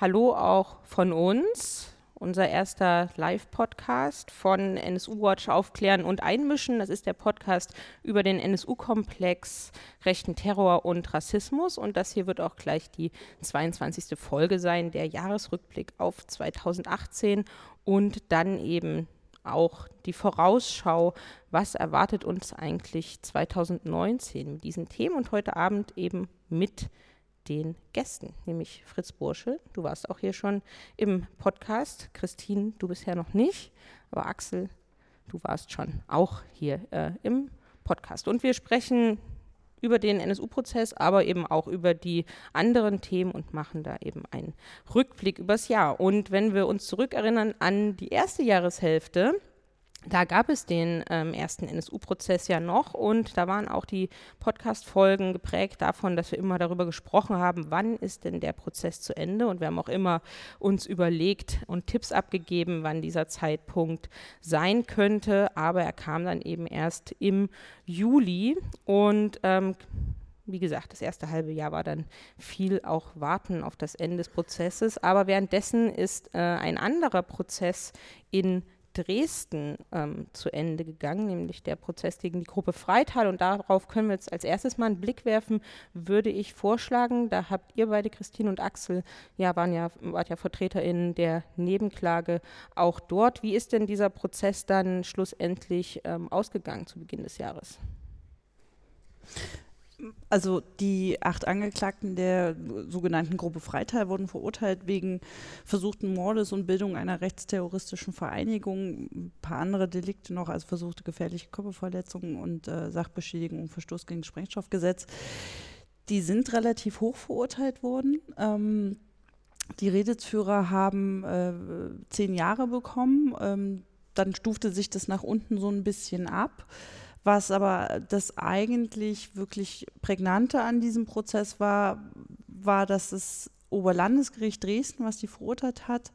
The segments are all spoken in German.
Hallo auch von uns. Unser erster Live-Podcast von NSU Watch Aufklären und Einmischen. Das ist der Podcast über den NSU-Komplex, rechten Terror und Rassismus. Und das hier wird auch gleich die 22. Folge sein, der Jahresrückblick auf 2018 und dann eben auch die Vorausschau, was erwartet uns eigentlich 2019 mit diesen Themen und heute Abend eben mit den Gästen, nämlich Fritz Bursche. Du warst auch hier schon im Podcast. Christine, du bisher noch nicht, aber Axel, du warst schon auch hier äh, im Podcast. Und wir sprechen über den NSU-Prozess, aber eben auch über die anderen Themen und machen da eben einen Rückblick übers Jahr. Und wenn wir uns zurückerinnern an die erste Jahreshälfte, da gab es den ähm, ersten NSU-Prozess ja noch und da waren auch die Podcast-Folgen geprägt davon, dass wir immer darüber gesprochen haben, wann ist denn der Prozess zu Ende und wir haben auch immer uns überlegt und Tipps abgegeben, wann dieser Zeitpunkt sein könnte, aber er kam dann eben erst im Juli und ähm, wie gesagt, das erste halbe Jahr war dann viel auch Warten auf das Ende des Prozesses. Aber währenddessen ist äh, ein anderer Prozess in Dresden ähm, zu Ende gegangen, nämlich der Prozess gegen die Gruppe Freital. Und darauf können wir jetzt als erstes mal einen Blick werfen, würde ich vorschlagen. Da habt ihr beide, Christine und Axel, ja, waren ja, wart ja VertreterInnen der Nebenklage auch dort. Wie ist denn dieser Prozess dann schlussendlich ähm, ausgegangen zu Beginn des Jahres? Also die acht Angeklagten der sogenannten Gruppe Freital wurden verurteilt wegen versuchten Mordes und Bildung einer rechtsterroristischen Vereinigung, ein paar andere Delikte noch, also versuchte gefährliche Körperverletzungen und äh, Sachbeschädigung und Verstoß gegen Sprengstoffgesetz. Die sind relativ hoch verurteilt worden. Ähm, die Redelsführer haben äh, zehn Jahre bekommen. Ähm, dann stufte sich das nach unten so ein bisschen ab. Was aber das eigentlich wirklich Prägnante an diesem Prozess war, war, dass das Oberlandesgericht Dresden, was die verurteilt hat,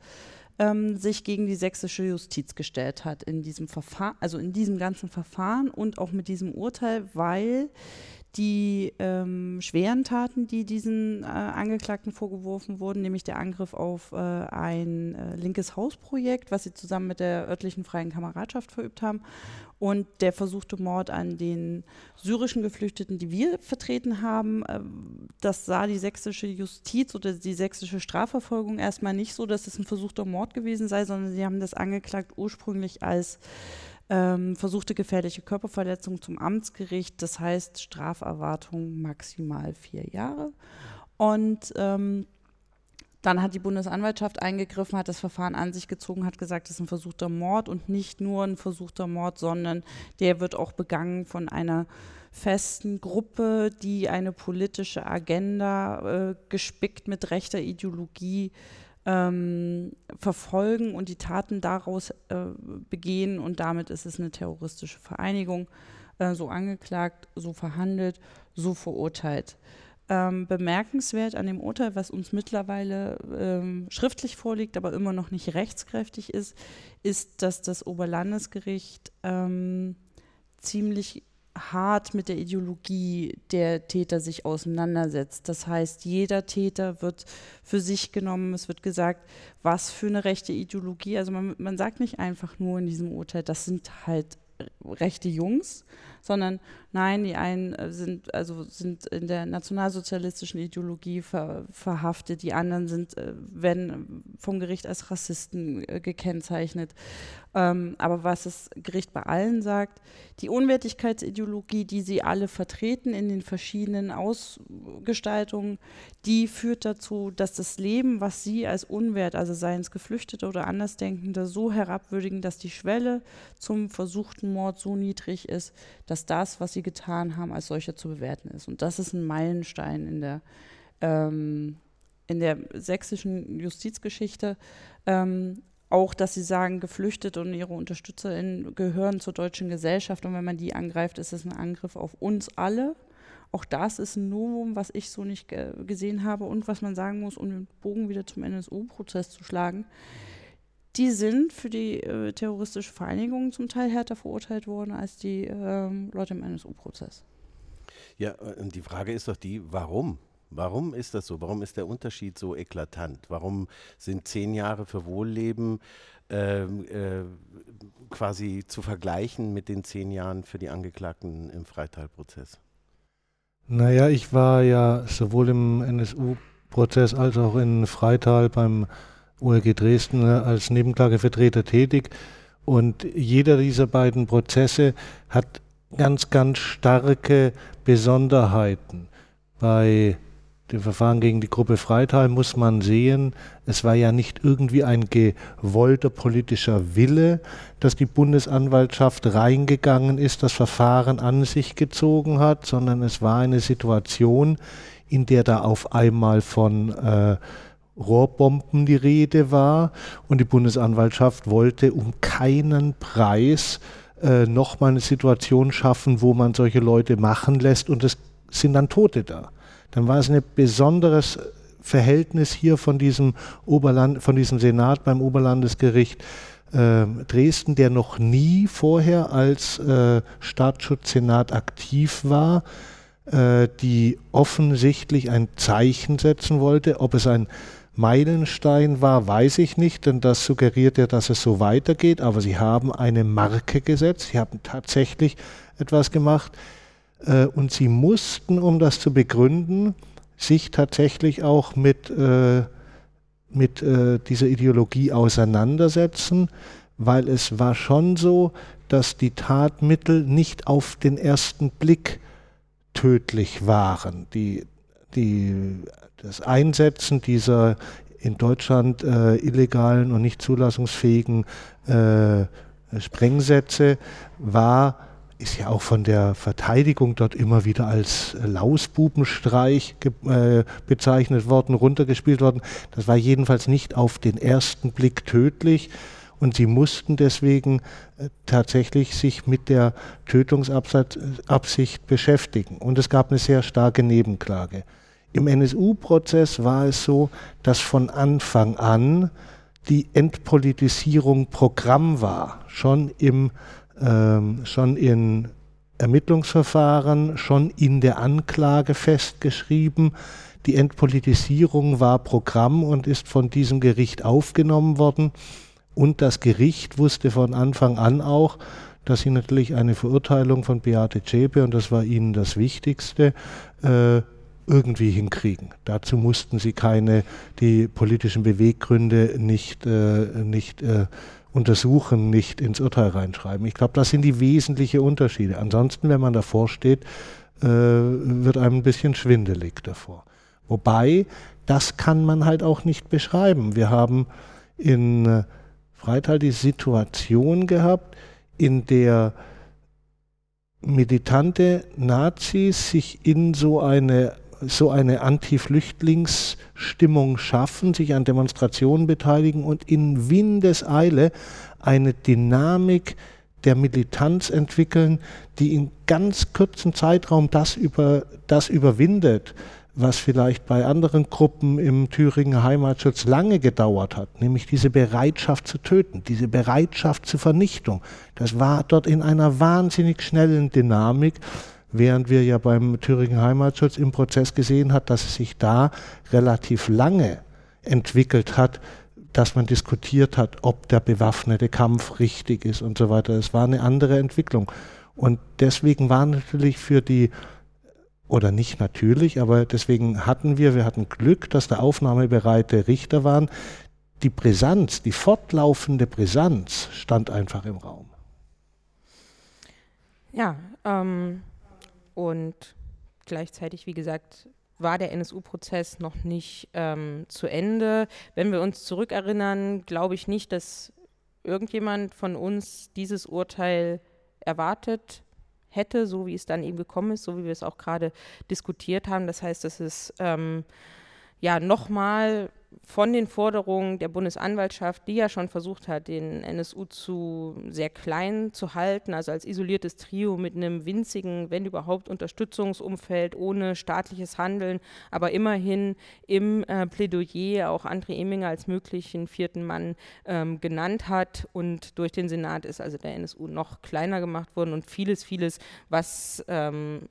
ähm, sich gegen die sächsische Justiz gestellt hat in diesem Verfahren, also in diesem ganzen Verfahren und auch mit diesem Urteil, weil die ähm, schweren Taten, die diesen äh, Angeklagten vorgeworfen wurden, nämlich der Angriff auf äh, ein äh, linkes Hausprojekt, was sie zusammen mit der örtlichen Freien Kameradschaft verübt haben, und der versuchte Mord an den syrischen Geflüchteten, die wir vertreten haben, äh, das sah die sächsische Justiz oder die sächsische Strafverfolgung erstmal nicht so, dass es ein versuchter Mord gewesen sei, sondern sie haben das angeklagt ursprünglich als ähm, versuchte gefährliche Körperverletzung zum Amtsgericht, das heißt Straferwartung maximal vier Jahre. Und ähm, dann hat die Bundesanwaltschaft eingegriffen, hat das Verfahren an sich gezogen, hat gesagt, es ist ein versuchter Mord und nicht nur ein versuchter Mord, sondern der wird auch begangen von einer festen Gruppe, die eine politische Agenda äh, gespickt mit rechter Ideologie ähm, verfolgen und die Taten daraus äh, begehen und damit ist es eine terroristische Vereinigung, äh, so angeklagt, so verhandelt, so verurteilt. Ähm, bemerkenswert an dem Urteil, was uns mittlerweile ähm, schriftlich vorliegt, aber immer noch nicht rechtskräftig ist, ist, dass das Oberlandesgericht ähm, ziemlich hart mit der Ideologie der Täter sich auseinandersetzt. Das heißt, jeder Täter wird für sich genommen. Es wird gesagt, was für eine rechte Ideologie. Also man, man sagt nicht einfach nur in diesem Urteil, das sind halt rechte Jungs, sondern nein, die einen äh, sind also sind in der nationalsozialistischen Ideologie ver, verhaftet, die anderen sind, äh, werden vom Gericht als Rassisten äh, gekennzeichnet. Ähm, aber was das Gericht bei allen sagt, die Unwertigkeitsideologie, die sie alle vertreten in den verschiedenen Ausgestaltungen, die führt dazu, dass das Leben, was sie als unwert, also seien es Geflüchtete oder Andersdenkende, so herabwürdigen, dass die Schwelle zum versuchten Mord so niedrig ist, dass das, was sie getan haben, als solcher zu bewerten ist. Und das ist ein Meilenstein in der, ähm, in der sächsischen Justizgeschichte. Ähm, auch, dass sie sagen, Geflüchtete und ihre UnterstützerInnen gehören zur deutschen Gesellschaft und wenn man die angreift, ist es ein Angriff auf uns alle. Auch das ist ein Novum, was ich so nicht ge gesehen habe und was man sagen muss, um den Bogen wieder zum NSU-Prozess zu schlagen. Die sind für die äh, terroristische Vereinigung zum Teil härter verurteilt worden als die ähm, Leute im NSU-Prozess. Ja, und die Frage ist doch die, warum? Warum ist das so? Warum ist der Unterschied so eklatant? Warum sind zehn Jahre für Wohlleben äh, äh, quasi zu vergleichen mit den zehn Jahren für die Angeklagten im Freitalprozess? Naja, ich war ja sowohl im NSU-Prozess als auch in Freital beim OLG Dresden als Nebenklagevertreter tätig. Und jeder dieser beiden Prozesse hat ganz, ganz starke Besonderheiten. Bei dem Verfahren gegen die Gruppe Freital muss man sehen, es war ja nicht irgendwie ein gewollter politischer Wille, dass die Bundesanwaltschaft reingegangen ist, das Verfahren an sich gezogen hat, sondern es war eine Situation, in der da auf einmal von äh, Rohrbomben die Rede war und die Bundesanwaltschaft wollte um keinen Preis äh, nochmal eine Situation schaffen, wo man solche Leute machen lässt und es sind dann Tote da dann war es ein besonderes Verhältnis hier von diesem Oberland, von diesem Senat beim Oberlandesgericht äh, Dresden, der noch nie vorher als äh, Staatsschutzsenat aktiv war, äh, die offensichtlich ein Zeichen setzen wollte. Ob es ein Meilenstein war, weiß ich nicht, denn das suggeriert ja, dass es so weitergeht. Aber sie haben eine Marke gesetzt, sie haben tatsächlich etwas gemacht. Äh, und sie mussten, um das zu begründen, sich tatsächlich auch mit, äh, mit äh, dieser Ideologie auseinandersetzen, weil es war schon so, dass die Tatmittel nicht auf den ersten Blick tödlich waren. Die, die, das Einsetzen dieser in Deutschland äh, illegalen und nicht zulassungsfähigen äh, Sprengsätze war ist ja auch von der Verteidigung dort immer wieder als Lausbubenstreich äh, bezeichnet worden, runtergespielt worden. Das war jedenfalls nicht auf den ersten Blick tödlich. Und sie mussten deswegen äh, tatsächlich sich mit der Tötungsabsicht beschäftigen. Und es gab eine sehr starke Nebenklage. Im NSU-Prozess war es so, dass von Anfang an die Entpolitisierung Programm war, schon im ähm, schon in Ermittlungsverfahren, schon in der Anklage festgeschrieben. Die Entpolitisierung war Programm und ist von diesem Gericht aufgenommen worden. Und das Gericht wusste von Anfang an auch, dass sie natürlich eine Verurteilung von Beate Zschäpe, und das war ihnen das Wichtigste, äh, irgendwie hinkriegen. Dazu mussten sie keine, die politischen Beweggründe nicht, äh, nicht äh, untersuchen, nicht ins Urteil reinschreiben. Ich glaube, das sind die wesentlichen Unterschiede. Ansonsten, wenn man davor steht, äh, wird einem ein bisschen schwindelig davor. Wobei, das kann man halt auch nicht beschreiben. Wir haben in äh, Freital die Situation gehabt, in der militante Nazis sich in so eine so eine Anti-Flüchtlingsstimmung schaffen, sich an Demonstrationen beteiligen und in Windeseile eine Dynamik der Militanz entwickeln, die in ganz kurzem Zeitraum das, über, das überwindet, was vielleicht bei anderen Gruppen im Thüringer Heimatschutz lange gedauert hat, nämlich diese Bereitschaft zu töten, diese Bereitschaft zur Vernichtung. Das war dort in einer wahnsinnig schnellen Dynamik, während wir ja beim Thüringen Heimatschutz im Prozess gesehen hat, dass es sich da relativ lange entwickelt hat, dass man diskutiert hat, ob der bewaffnete Kampf richtig ist und so weiter. Es war eine andere Entwicklung. Und deswegen war natürlich für die, oder nicht natürlich, aber deswegen hatten wir, wir hatten Glück, dass da aufnahmebereite Richter waren. Die Brisanz, die fortlaufende Brisanz stand einfach im Raum. Ja, ähm, und gleichzeitig, wie gesagt, war der NSU-Prozess noch nicht ähm, zu Ende. Wenn wir uns zurückerinnern, glaube ich nicht, dass irgendjemand von uns dieses Urteil erwartet hätte, so wie es dann eben gekommen ist, so wie wir es auch gerade diskutiert haben. Das heißt, dass es ähm, ja nochmal von den Forderungen der Bundesanwaltschaft, die ja schon versucht hat, den NSU zu sehr klein zu halten, also als isoliertes Trio mit einem winzigen, wenn überhaupt, Unterstützungsumfeld ohne staatliches Handeln, aber immerhin im äh, Plädoyer auch André Eminger als möglichen vierten Mann ähm, genannt hat. Und durch den Senat ist also der NSU noch kleiner gemacht worden und vieles, vieles, was ähm,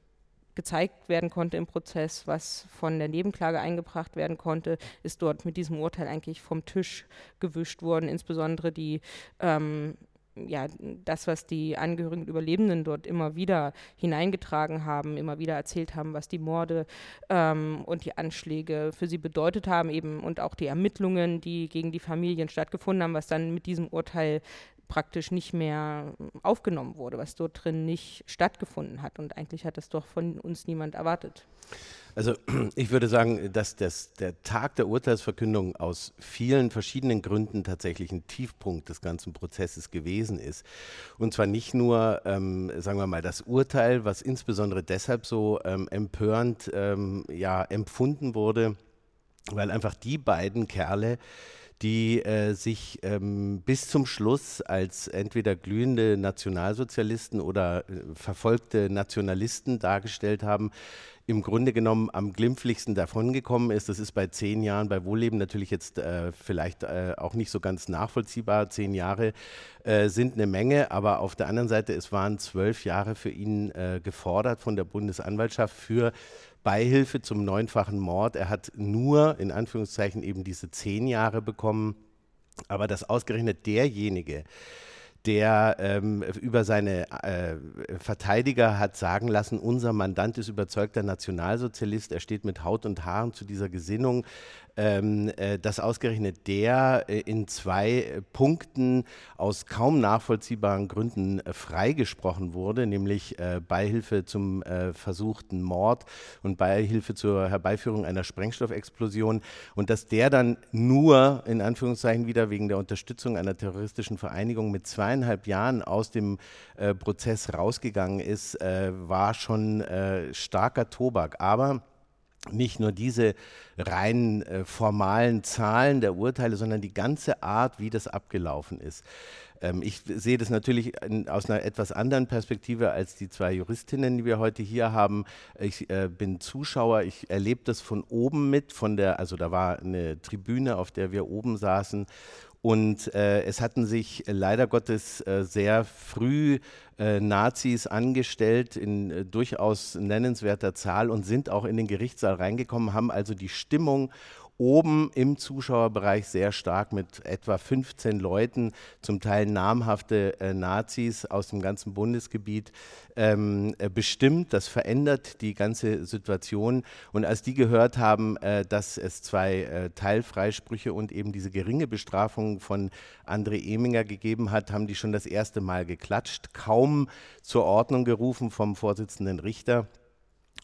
gezeigt werden konnte im Prozess, was von der Nebenklage eingebracht werden konnte, ist dort mit diesem Urteil eigentlich vom Tisch gewischt worden. Insbesondere die ähm, ja, das, was die Angehörigen und Überlebenden dort immer wieder hineingetragen haben, immer wieder erzählt haben, was die Morde ähm, und die Anschläge für sie bedeutet haben, eben und auch die Ermittlungen, die gegen die Familien stattgefunden haben, was dann mit diesem Urteil praktisch nicht mehr aufgenommen wurde, was dort drin nicht stattgefunden hat. Und eigentlich hat das doch von uns niemand erwartet. Also ich würde sagen, dass das, der Tag der Urteilsverkündung aus vielen verschiedenen Gründen tatsächlich ein Tiefpunkt des ganzen Prozesses gewesen ist. Und zwar nicht nur, ähm, sagen wir mal, das Urteil, was insbesondere deshalb so ähm, empörend ähm, ja, empfunden wurde, weil einfach die beiden Kerle, die äh, sich ähm, bis zum Schluss als entweder glühende Nationalsozialisten oder äh, verfolgte Nationalisten dargestellt haben, im Grunde genommen am glimpflichsten davongekommen ist. Das ist bei zehn Jahren bei Wohlleben natürlich jetzt äh, vielleicht äh, auch nicht so ganz nachvollziehbar. Zehn Jahre äh, sind eine Menge, aber auf der anderen Seite, es waren zwölf Jahre für ihn äh, gefordert von der Bundesanwaltschaft für Beihilfe zum neunfachen Mord. Er hat nur in Anführungszeichen eben diese zehn Jahre bekommen, aber dass ausgerechnet derjenige, der ähm, über seine äh, Verteidiger hat sagen lassen, unser Mandant ist überzeugter Nationalsozialist, er steht mit Haut und Haaren zu dieser Gesinnung, ähm, äh, dass ausgerechnet der äh, in zwei Punkten aus kaum nachvollziehbaren Gründen äh, freigesprochen wurde, nämlich äh, Beihilfe zum äh, versuchten Mord und Beihilfe zur Herbeiführung einer Sprengstoffexplosion und dass der dann nur in Anführungszeichen wieder wegen der Unterstützung einer terroristischen Vereinigung mit zweieinhalb Jahren aus dem äh, Prozess rausgegangen ist, war schon starker Tobak. Aber nicht nur diese rein äh, formalen Zahlen der Urteile, sondern die ganze Art, wie das abgelaufen ist. Ähm, ich sehe das natürlich in, aus einer etwas anderen Perspektive als die zwei Juristinnen, die wir heute hier haben. Ich äh, bin Zuschauer, ich erlebe das von oben mit, von der, also da war eine Tribüne, auf der wir oben saßen und äh, es hatten sich leider Gottes äh, sehr früh äh, Nazis angestellt in äh, durchaus nennenswerter Zahl und sind auch in den Gerichtssaal reingekommen, haben also die Stimmung oben im Zuschauerbereich sehr stark mit etwa 15 Leuten, zum Teil namhafte äh, Nazis aus dem ganzen Bundesgebiet ähm, äh, bestimmt. Das verändert die ganze Situation. Und als die gehört haben, äh, dass es zwei äh, Teilfreisprüche und eben diese geringe Bestrafung von André Eminger gegeben hat, haben die schon das erste Mal geklatscht, kaum zur Ordnung gerufen vom Vorsitzenden Richter.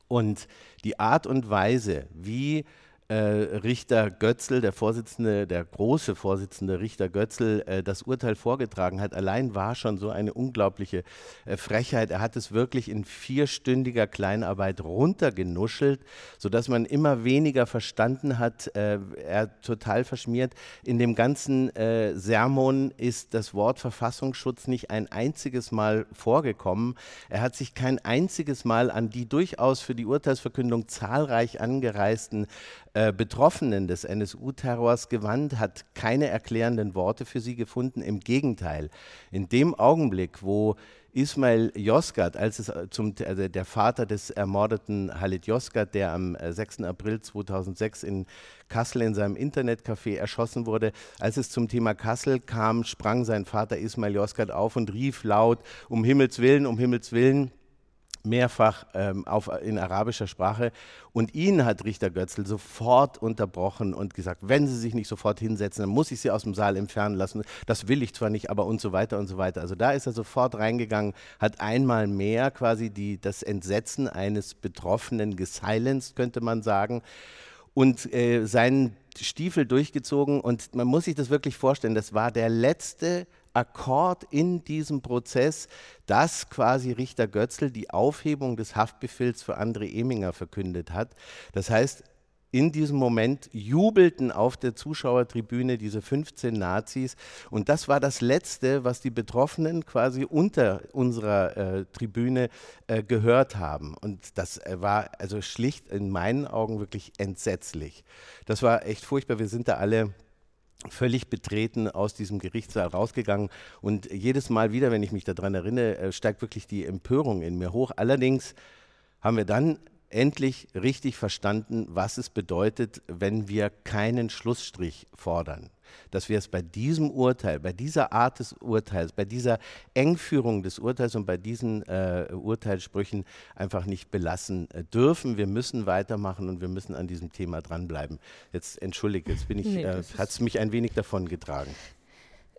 Und die Art und Weise, wie äh, Richter Götzl, der Vorsitzende, der große Vorsitzende Richter Götzl, äh, das Urteil vorgetragen hat, allein war schon so eine unglaubliche äh, Frechheit. Er hat es wirklich in vierstündiger Kleinarbeit runtergenuschelt, sodass man immer weniger verstanden hat. Er total verschmiert. In dem ganzen Sermon ist das Wort Verfassungsschutz nicht ein einziges Mal vorgekommen. Er hat sich kein einziges Mal an die durchaus für die Urteilsverkündung zahlreich angereisten äh, Betroffenen des NSU-Terrors gewandt, hat keine erklärenden Worte für sie gefunden. Im Gegenteil, in dem Augenblick, wo Ismail Yozgat, als es äh, zum, also der Vater des ermordeten Halit Yozgat, der am 6. Äh, April 2006 in Kassel in seinem Internetcafé erschossen wurde, als es zum Thema Kassel kam, sprang sein Vater Ismail Yozgat auf und rief laut, um Himmels Willen, um Himmels Willen, mehrfach ähm, auf, in arabischer Sprache. Und ihn hat Richter Götzl sofort unterbrochen und gesagt, wenn Sie sich nicht sofort hinsetzen, dann muss ich Sie aus dem Saal entfernen lassen. Das will ich zwar nicht, aber und so weiter und so weiter. Also da ist er sofort reingegangen, hat einmal mehr quasi die, das Entsetzen eines Betroffenen gesilenced, könnte man sagen. Und äh, seinen Stiefel durchgezogen. Und man muss sich das wirklich vorstellen, das war der letzte Akkord in diesem Prozess, dass quasi Richter Götzl die Aufhebung des Haftbefehls für André Eminger verkündet hat. Das heißt, in diesem Moment jubelten auf der Zuschauertribüne diese 15 Nazis. Und das war das Letzte, was die Betroffenen quasi unter unserer äh, Tribüne äh, gehört haben. Und das äh, war also schlicht in meinen Augen wirklich entsetzlich. Das war echt furchtbar. Wir sind da alle völlig betreten aus diesem Gerichtssaal rausgegangen. Und jedes Mal wieder, wenn ich mich daran erinnere, äh, steigt wirklich die Empörung in mir hoch. Allerdings haben wir dann endlich richtig verstanden, was es bedeutet, wenn wir keinen Schlussstrich fordern. Dass wir es bei diesem Urteil, bei dieser Art des Urteils, bei dieser Engführung des Urteils und bei diesen äh, Urteilssprüchen einfach nicht belassen äh, dürfen. Wir müssen weitermachen und wir müssen an diesem Thema dranbleiben. Jetzt entschuldige, jetzt bin ich, nee, äh, hat es mich ein wenig davon getragen.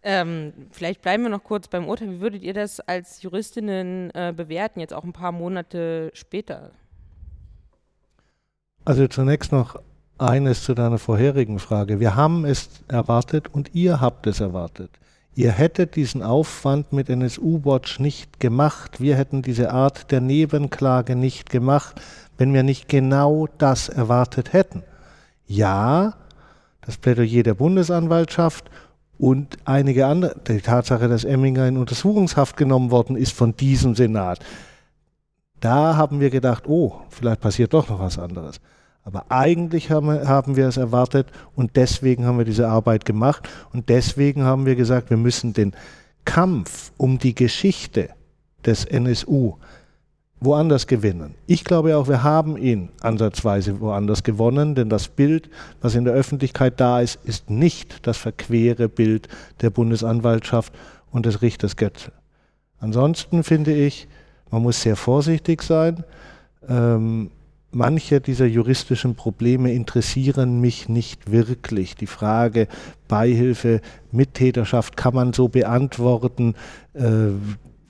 Ähm, vielleicht bleiben wir noch kurz beim Urteil. Wie würdet ihr das als Juristinnen äh, bewerten, jetzt auch ein paar Monate später? Also zunächst noch eines zu deiner vorherigen Frage. Wir haben es erwartet und ihr habt es erwartet. Ihr hättet diesen Aufwand mit NSU-Watch nicht gemacht. Wir hätten diese Art der Nebenklage nicht gemacht, wenn wir nicht genau das erwartet hätten. Ja, das Plädoyer der Bundesanwaltschaft und einige andere, die Tatsache, dass Emminger in Untersuchungshaft genommen worden ist von diesem Senat. Da haben wir gedacht, oh, vielleicht passiert doch noch was anderes. Aber eigentlich haben wir, haben wir es erwartet und deswegen haben wir diese Arbeit gemacht und deswegen haben wir gesagt, wir müssen den Kampf um die Geschichte des NSU woanders gewinnen. Ich glaube auch, wir haben ihn ansatzweise woanders gewonnen, denn das Bild, was in der Öffentlichkeit da ist, ist nicht das verquere Bild der Bundesanwaltschaft und des Richters Götze. Ansonsten finde ich, man muss sehr vorsichtig sein. Ähm, manche dieser juristischen Probleme interessieren mich nicht wirklich. Die Frage Beihilfe, Mittäterschaft kann man so beantworten. Äh,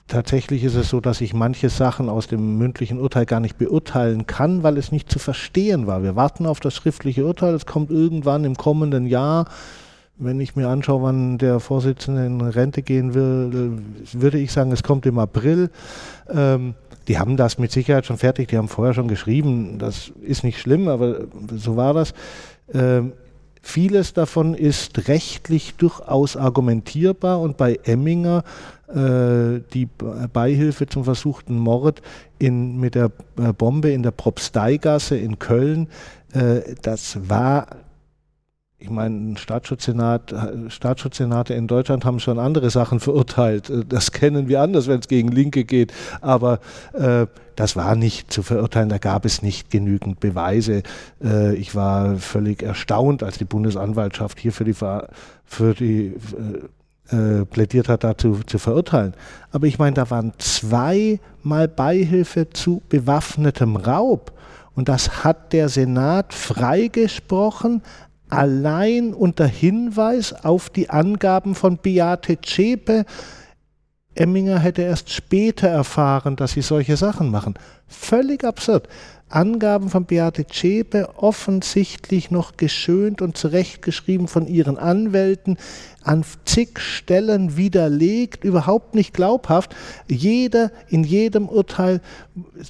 tatsächlich ist es so, dass ich manche Sachen aus dem mündlichen Urteil gar nicht beurteilen kann, weil es nicht zu verstehen war. Wir warten auf das schriftliche Urteil, es kommt irgendwann im kommenden Jahr. Wenn ich mir anschaue, wann der Vorsitzende in Rente gehen will, würde ich sagen, es kommt im April. Ähm, die haben das mit Sicherheit schon fertig, die haben vorher schon geschrieben, das ist nicht schlimm, aber so war das. Ähm, vieles davon ist rechtlich durchaus argumentierbar und bei Emminger äh, die Beihilfe zum versuchten Mord in, mit der äh, Bombe in der Propsteigasse in Köln, äh, das war ich meine, Staatsschutzsenat, Staatsschutzsenate in Deutschland haben schon andere Sachen verurteilt. Das kennen wir anders, wenn es gegen Linke geht. Aber äh, das war nicht zu verurteilen. Da gab es nicht genügend Beweise. Äh, ich war völlig erstaunt, als die Bundesanwaltschaft hier für die, für die äh, äh, plädiert hat, dazu zu verurteilen. Aber ich meine, da waren zweimal Beihilfe zu bewaffnetem Raub. Und das hat der Senat freigesprochen allein unter Hinweis auf die Angaben von Beate Zschäpe. Emminger hätte erst später erfahren, dass sie solche Sachen machen. Völlig absurd. Angaben von Beate Zschäpe offensichtlich noch geschönt und zurechtgeschrieben von ihren Anwälten, an zig Stellen widerlegt, überhaupt nicht glaubhaft. Jeder in jedem Urteil,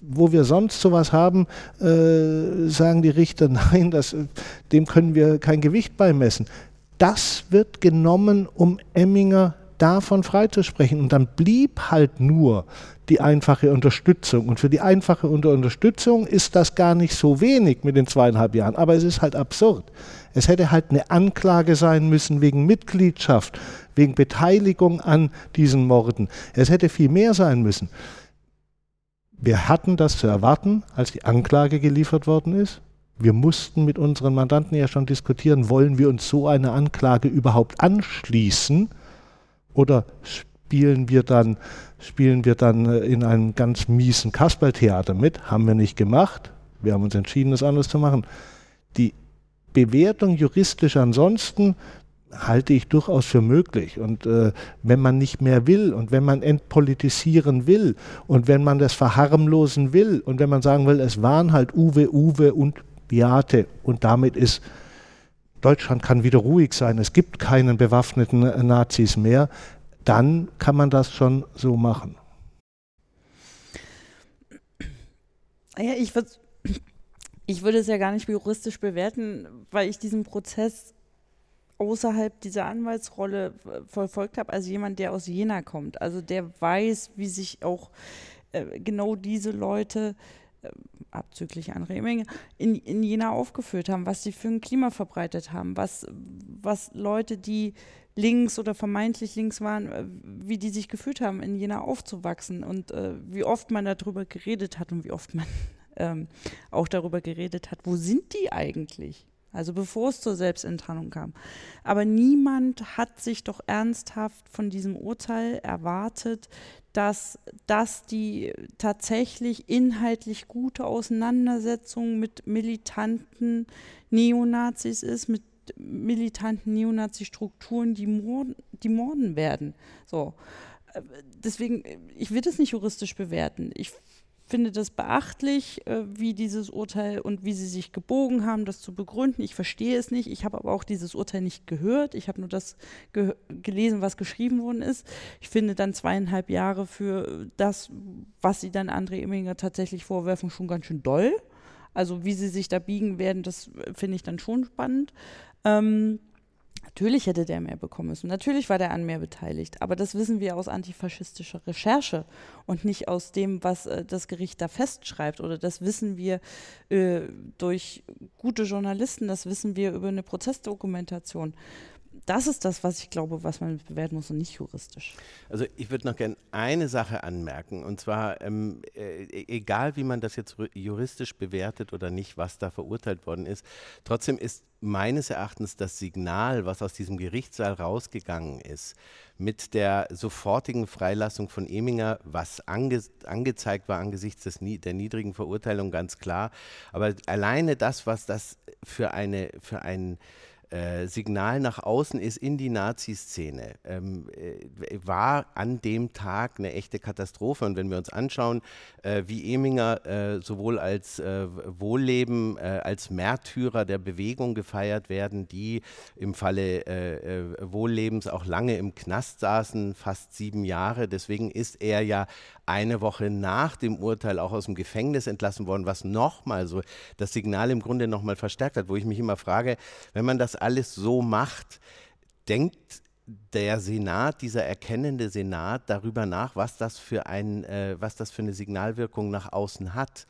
wo wir sonst sowas haben, äh, sagen die Richter, nein, das, dem können wir kein Gewicht beimessen. Das wird genommen, um Emminger davon freizusprechen. Und dann blieb halt nur die einfache Unterstützung. Und für die einfache Unterstützung ist das gar nicht so wenig mit den zweieinhalb Jahren. Aber es ist halt absurd. Es hätte halt eine Anklage sein müssen wegen Mitgliedschaft, wegen Beteiligung an diesen Morden. Es hätte viel mehr sein müssen. Wir hatten das zu erwarten, als die Anklage geliefert worden ist. Wir mussten mit unseren Mandanten ja schon diskutieren, wollen wir uns so eine Anklage überhaupt anschließen oder spielen wir dann, spielen wir dann äh, in einem ganz miesen Kasperltheater mit. Haben wir nicht gemacht. Wir haben uns entschieden, das anders zu machen. Die Bewertung juristisch ansonsten halte ich durchaus für möglich. Und äh, wenn man nicht mehr will und wenn man entpolitisieren will und wenn man das verharmlosen will und wenn man sagen will, es waren halt Uwe, Uwe und Beate und damit ist Deutschland kann wieder ruhig sein, es gibt keinen bewaffneten Nazis mehr, dann kann man das schon so machen. Ja, ich würde ich würde es ja gar nicht juristisch bewerten, weil ich diesen Prozess außerhalb dieser Anwaltsrolle verfolgt habe, also jemand, der aus Jena kommt, also der weiß, wie sich auch äh, genau diese Leute, äh, abzüglich André Emmenge, in, in Jena aufgeführt haben, was sie für ein Klima verbreitet haben, was, was Leute, die links oder vermeintlich links waren, äh, wie die sich gefühlt haben, in Jena aufzuwachsen und äh, wie oft man darüber geredet hat und wie oft man ähm, auch darüber geredet hat, wo sind die eigentlich? Also bevor es zur Selbstenttarnung kam. Aber niemand hat sich doch ernsthaft von diesem Urteil erwartet, dass das die tatsächlich inhaltlich gute Auseinandersetzung mit militanten Neonazis ist, mit militanten Neonazi-Strukturen, die morden, die morden werden. So. Äh, deswegen, ich will das nicht juristisch bewerten. Ich finde das beachtlich, äh, wie dieses Urteil und wie sie sich gebogen haben, das zu begründen. Ich verstehe es nicht. Ich habe aber auch dieses Urteil nicht gehört. Ich habe nur das ge gelesen, was geschrieben worden ist. Ich finde dann zweieinhalb Jahre für das, was sie dann André Imminger tatsächlich vorwerfen, schon ganz schön doll. Also wie sie sich da biegen werden, das finde ich dann schon spannend. Ähm, Natürlich hätte der mehr bekommen müssen. Natürlich war der an mehr beteiligt. Aber das wissen wir aus antifaschistischer Recherche und nicht aus dem, was äh, das Gericht da festschreibt. Oder das wissen wir äh, durch gute Journalisten, das wissen wir über eine Prozessdokumentation das ist das, was ich glaube, was man bewerten muss und nicht juristisch. Also ich würde noch gerne eine Sache anmerken und zwar, ähm, äh, egal wie man das jetzt juristisch bewertet oder nicht, was da verurteilt worden ist, trotzdem ist meines Erachtens das Signal, was aus diesem Gerichtssaal rausgegangen ist, mit der sofortigen Freilassung von Eminger, was ange angezeigt war angesichts des, der niedrigen Verurteilung, ganz klar. Aber alleine das, was das für eine, für ein äh, Signal nach außen ist in die Nazi-Szene, ähm, äh, war an dem Tag eine echte Katastrophe. Und wenn wir uns anschauen, äh, wie Eminger äh, sowohl als Wohlleben, als Märtyrer der Bewegung gefeiert werden, die im Falle Wohllebens auch lange im Knast saßen, fast sieben Jahre. Deswegen ist er ja eine Woche nach dem Urteil auch aus dem Gefängnis entlassen worden, was nochmal so das Signal im Grunde nochmal verstärkt hat, wo ich mich immer frage, wenn man das alles so macht, denkt der Senat, dieser erkennende Senat darüber nach, was das für ein, äh, was das für eine Signalwirkung nach außen hat.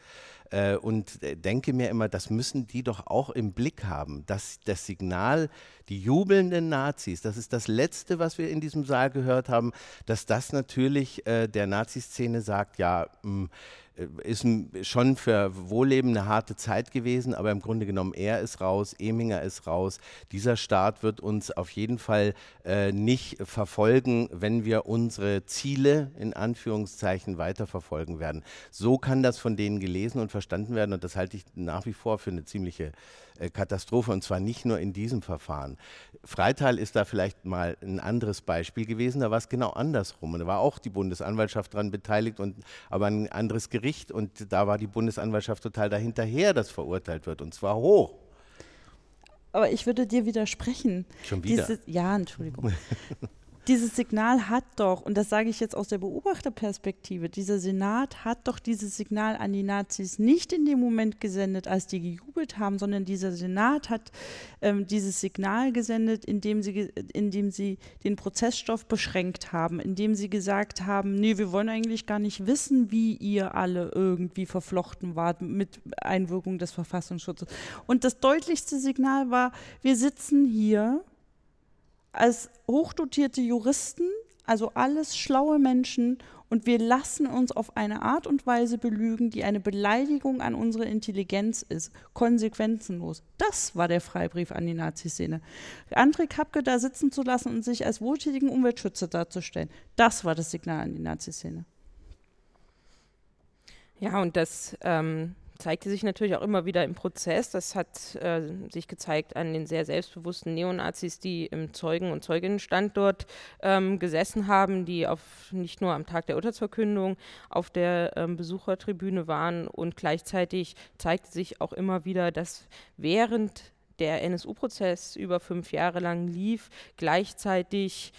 Äh, und äh, denke mir immer, das müssen die doch auch im Blick haben, dass das Signal, die jubelnden Nazis, das ist das Letzte, was wir in diesem Saal gehört haben, dass das natürlich äh, der Naziszene sagt, ja, mh, äh, ist schon für Wohlleben eine harte Zeit gewesen, aber im Grunde genommen, er ist raus, Eminger ist raus. Dieser Staat wird uns auf jeden Fall äh, nicht verfolgen, wenn wir unsere Ziele in Anführungszeichen weiterverfolgen werden. So kann das von denen gelesen und verstanden werden und das halte ich nach wie vor für eine ziemliche Katastrophe und zwar nicht nur in diesem Verfahren. Freital ist da vielleicht mal ein anderes Beispiel gewesen, da war es genau andersrum und da war auch die Bundesanwaltschaft daran beteiligt und aber ein anderes Gericht und da war die Bundesanwaltschaft total dahinterher, dass verurteilt wird und zwar hoch. Aber ich würde dir widersprechen. Schon wieder? Diese, ja, Entschuldigung. dieses Signal hat doch, und das sage ich jetzt aus der Beobachterperspektive, dieser Senat hat doch dieses Signal an die Nazis nicht in dem Moment gesendet, als die gejubelt haben, sondern dieser Senat hat ähm, dieses Signal gesendet, indem sie, indem sie den Prozessstoff beschränkt haben, indem sie gesagt haben, nee, wir wollen eigentlich gar nicht wissen, wie ihr alle irgendwie verflochten wart mit Einwirkung des Verfassungsschutzes. Und das deutlichste Signal war, wir sitzen hier als hochdotierte Juristen, also alles schlaue Menschen, und wir lassen uns auf eine Art und Weise belügen, die eine Beleidigung an unsere Intelligenz ist, konsequenzenlos. Das war der Freibrief an die Nazi-Szene. André Kapke da sitzen zu lassen und sich als wohltätigen Umweltschützer darzustellen, das war das Signal an die Nazi-Szene. Ja, und das ähm, zeigte sich natürlich auch immer wieder im Prozess. Das hat äh, sich gezeigt an den sehr selbstbewussten Neonazis, die im Zeugen- und Zeuginnenstand dort ähm, gesessen haben, die auf, nicht nur am Tag der Urteilsverkündung auf der ähm, Besuchertribüne waren. Und gleichzeitig zeigte sich auch immer wieder, dass während der NSU-Prozess über fünf Jahre lang lief, gleichzeitig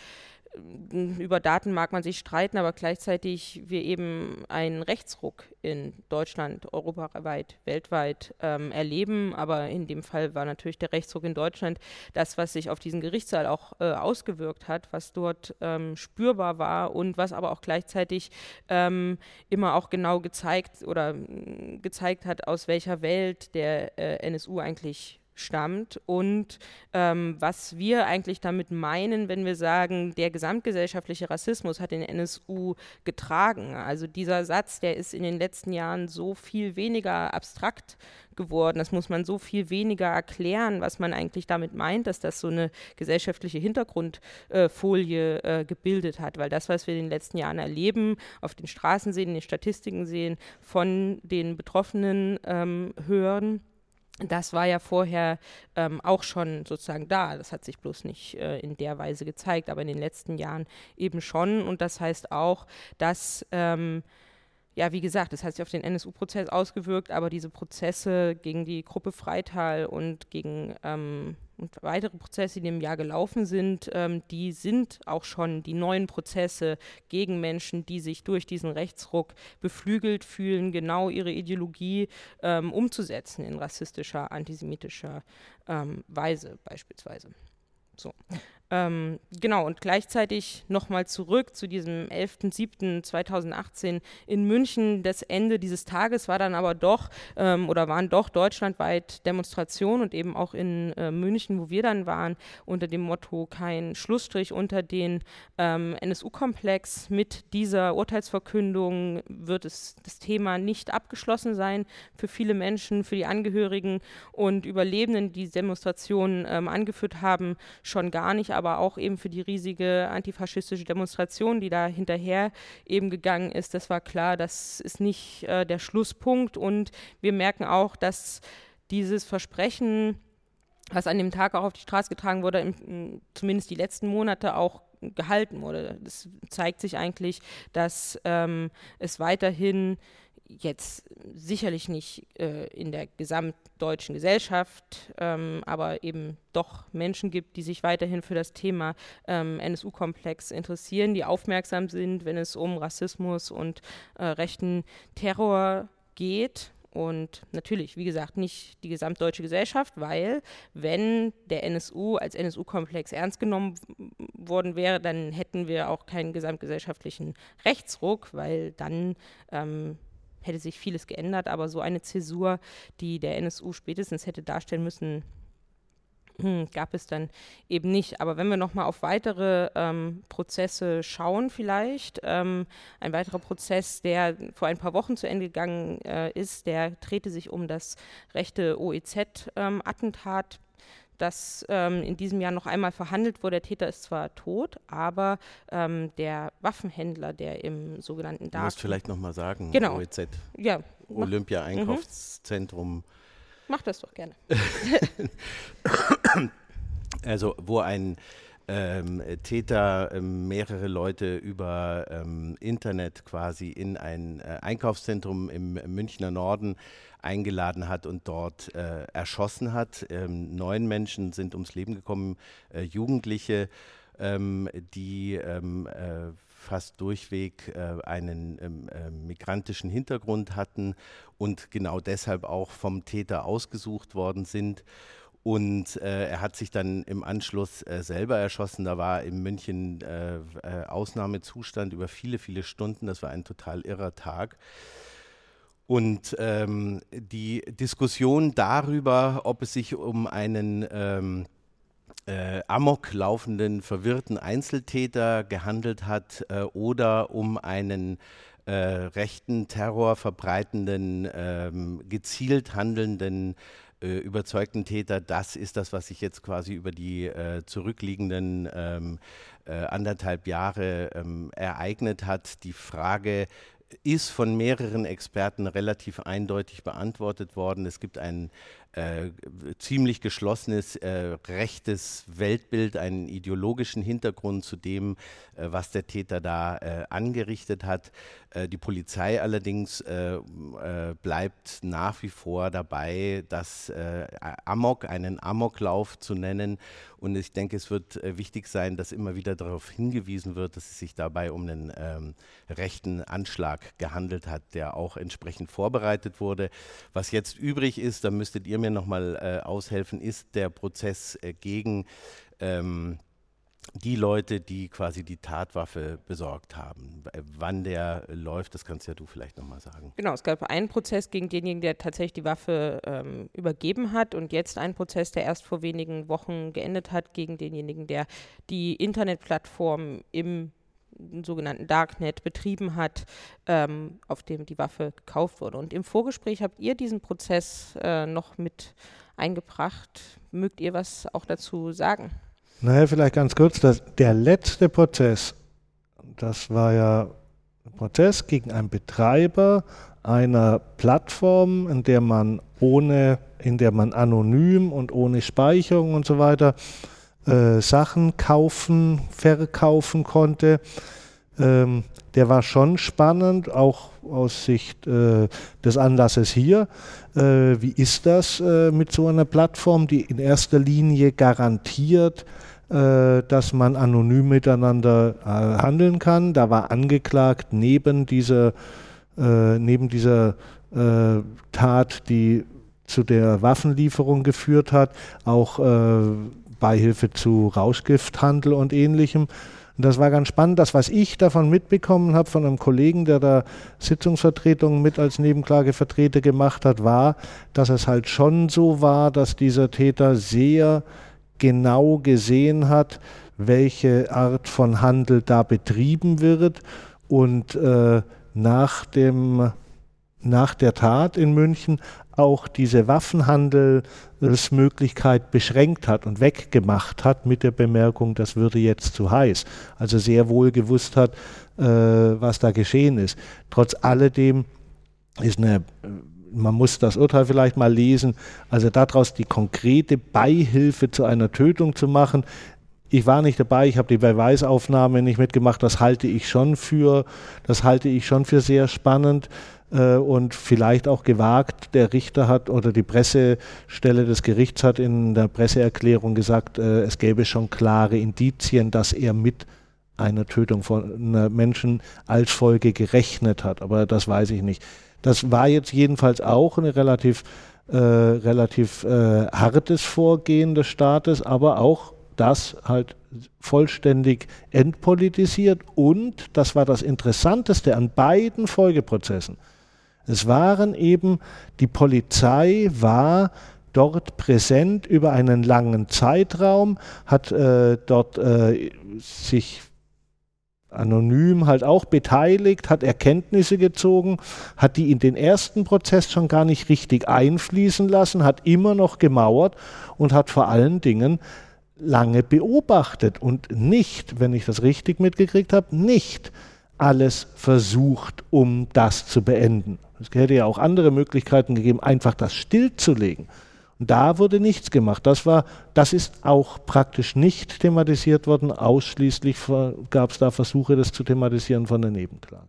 über Daten mag man sich streiten, aber gleichzeitig wir eben einen Rechtsruck in Deutschland, europaweit, weltweit ähm, erleben. Aber in dem Fall war natürlich der Rechtsruck in Deutschland das, was sich auf diesen Gerichtssaal auch äh, ausgewirkt hat, was dort ähm, spürbar war und was aber auch gleichzeitig ähm, immer auch genau gezeigt oder gezeigt hat, aus welcher Welt der äh, NSU eigentlich stammt und ähm, was wir eigentlich damit meinen, wenn wir sagen, der gesamtgesellschaftliche Rassismus hat den NSU getragen. Also dieser Satz, der ist in den letzten Jahren so viel weniger abstrakt geworden. Das muss man so viel weniger erklären, was man eigentlich damit meint, dass das so eine gesellschaftliche Hintergrundfolie äh, äh, gebildet hat. Weil das, was wir in den letzten Jahren erleben, auf den Straßen sehen, in den Statistiken sehen, von den Betroffenen ähm, hören, das war ja vorher ähm, auch schon sozusagen da. Das hat sich bloß nicht äh, in der Weise gezeigt, aber in den letzten Jahren eben schon. Und das heißt auch, dass ähm, ja, wie gesagt, das hat sich auf den NSU-Prozess ausgewirkt, aber diese Prozesse gegen die Gruppe Freital und gegen ähm, und weitere Prozesse, die im Jahr gelaufen sind, ähm, die sind auch schon die neuen Prozesse gegen Menschen, die sich durch diesen Rechtsruck beflügelt fühlen, genau ihre Ideologie ähm, umzusetzen in rassistischer, antisemitischer ähm, Weise beispielsweise. So. Ähm, genau, und gleichzeitig nochmal zurück zu diesem 11.07.2018 in München. Das Ende dieses Tages war dann aber doch ähm, oder waren doch deutschlandweit Demonstrationen und eben auch in äh, München, wo wir dann waren, unter dem Motto kein Schlussstrich unter den ähm, NSU-Komplex. Mit dieser Urteilsverkündung wird es das Thema nicht abgeschlossen sein für viele Menschen, für die Angehörigen und Überlebenden, die Demonstrationen ähm, angeführt haben, schon gar nicht aber auch eben für die riesige antifaschistische Demonstration, die da hinterher eben gegangen ist. Das war klar, das ist nicht äh, der Schlusspunkt. Und wir merken auch, dass dieses Versprechen, was an dem Tag auch auf die Straße getragen wurde, im, zumindest die letzten Monate auch gehalten wurde. Das zeigt sich eigentlich, dass ähm, es weiterhin jetzt sicherlich nicht äh, in der gesamtdeutschen Gesellschaft, ähm, aber eben doch Menschen gibt, die sich weiterhin für das Thema ähm, NSU-Komplex interessieren, die aufmerksam sind, wenn es um Rassismus und äh, rechten Terror geht. Und natürlich, wie gesagt, nicht die gesamtdeutsche Gesellschaft, weil wenn der NSU als NSU-Komplex ernst genommen worden wäre, dann hätten wir auch keinen gesamtgesellschaftlichen Rechtsruck, weil dann ähm, hätte sich vieles geändert, aber so eine Zäsur, die der NSU spätestens hätte darstellen müssen, hm, gab es dann eben nicht. Aber wenn wir nochmal auf weitere ähm, Prozesse schauen vielleicht, ähm, ein weiterer Prozess, der vor ein paar Wochen zu Ende gegangen äh, ist, der drehte sich um das rechte OEZ-Attentat dass ähm, in diesem Jahr noch einmal verhandelt wurde. Der Täter ist zwar tot, aber ähm, der Waffenhändler, der im sogenannten Dark... Du musst vielleicht nochmal sagen, genau. OEZ, ja, Olympia-Einkaufszentrum. Mhm. Mach das doch gerne. also wo ein ähm, Täter ähm, mehrere Leute über ähm, Internet quasi in ein äh, Einkaufszentrum im Münchner Norden eingeladen hat und dort äh, erschossen hat. Ähm, neun Menschen sind ums Leben gekommen, äh, Jugendliche, ähm, die ähm, äh, fast durchweg äh, einen ähm, äh, migrantischen Hintergrund hatten und genau deshalb auch vom Täter ausgesucht worden sind. Und äh, er hat sich dann im Anschluss äh, selber erschossen. Da war in München äh, äh, Ausnahmezustand über viele, viele Stunden. Das war ein total irrer Tag. Und ähm, die Diskussion darüber, ob es sich um einen ähm, äh, amok laufenden, verwirrten Einzeltäter gehandelt hat äh, oder um einen rechten Terror verbreitenden, ähm, gezielt handelnden äh, überzeugten Täter, das ist das, was sich jetzt quasi über die äh, zurückliegenden ähm, äh, anderthalb Jahre ähm, ereignet hat. Die Frage ist von mehreren Experten relativ eindeutig beantwortet worden. Es gibt einen äh, ziemlich geschlossenes äh, rechtes Weltbild, einen ideologischen Hintergrund zu dem, äh, was der Täter da äh, angerichtet hat. Äh, die Polizei allerdings bleibt nach wie vor dabei, das Amok, einen Amoklauf zu nennen. Und ich denke, es wird wichtig sein, dass immer wieder darauf hingewiesen wird, dass es sich dabei um einen ähm, rechten Anschlag gehandelt hat, der auch entsprechend vorbereitet wurde. Was jetzt übrig ist, da müsstet ihr mir mir nochmal äh, aushelfen, ist der Prozess äh, gegen ähm, die Leute, die quasi die Tatwaffe besorgt haben. Wann der läuft, das kannst ja du vielleicht nochmal sagen. Genau, es gab einen Prozess gegen denjenigen, der tatsächlich die Waffe ähm, übergeben hat und jetzt einen Prozess, der erst vor wenigen Wochen geendet hat gegen denjenigen, der die Internetplattform im sogenannten Darknet betrieben hat, ähm, auf dem die Waffe gekauft wurde. Und im Vorgespräch habt ihr diesen Prozess äh, noch mit eingebracht. Mögt ihr was auch dazu sagen? Naja, vielleicht ganz kurz, dass der letzte Prozess, das war ja ein Prozess gegen einen Betreiber einer Plattform, in der man ohne, in der man anonym und ohne Speicherung und so weiter äh, Sachen kaufen, verkaufen konnte. Ähm, der war schon spannend, auch aus Sicht äh, des Anlasses hier. Äh, wie ist das äh, mit so einer Plattform, die in erster Linie garantiert, äh, dass man anonym miteinander äh, handeln kann? Da war angeklagt neben dieser, neben dieser Tat, die zu der Waffenlieferung geführt hat, auch Beihilfe zu Rauschgifthandel und ähnlichem. Und das war ganz spannend. Das, was ich davon mitbekommen habe von einem Kollegen, der da Sitzungsvertretungen mit als Nebenklagevertreter gemacht hat, war, dass es halt schon so war, dass dieser Täter sehr genau gesehen hat, welche Art von Handel da betrieben wird und äh, nach dem nach der Tat in München auch diese Waffenhandelsmöglichkeit beschränkt hat und weggemacht hat mit der Bemerkung, das würde jetzt zu heiß. Also sehr wohl gewusst hat, äh, was da geschehen ist. Trotz alledem ist eine man muss das Urteil vielleicht mal lesen, also daraus die konkrete Beihilfe zu einer Tötung zu machen. Ich war nicht dabei, ich habe die Beweisaufnahme nicht mitgemacht, das halte ich schon für, das halte ich schon für sehr spannend und vielleicht auch gewagt. Der Richter hat oder die Pressestelle des Gerichts hat in der Presseerklärung gesagt, äh, es gäbe schon klare Indizien, dass er mit einer Tötung von Menschen als Folge gerechnet hat. Aber das weiß ich nicht. Das war jetzt jedenfalls auch ein relativ, äh, relativ äh, hartes Vorgehen des Staates, aber auch das halt vollständig entpolitisiert. Und, das war das Interessanteste an beiden Folgeprozessen, es waren eben, die Polizei war dort präsent über einen langen Zeitraum, hat äh, dort äh, sich anonym halt auch beteiligt, hat Erkenntnisse gezogen, hat die in den ersten Prozess schon gar nicht richtig einfließen lassen, hat immer noch gemauert und hat vor allen Dingen lange beobachtet und nicht, wenn ich das richtig mitgekriegt habe, nicht alles versucht, um das zu beenden. Es hätte ja auch andere Möglichkeiten gegeben, einfach das stillzulegen. Und da wurde nichts gemacht. Das war, das ist auch praktisch nicht thematisiert worden. Ausschließlich gab es da Versuche, das zu thematisieren von der Nebenklage.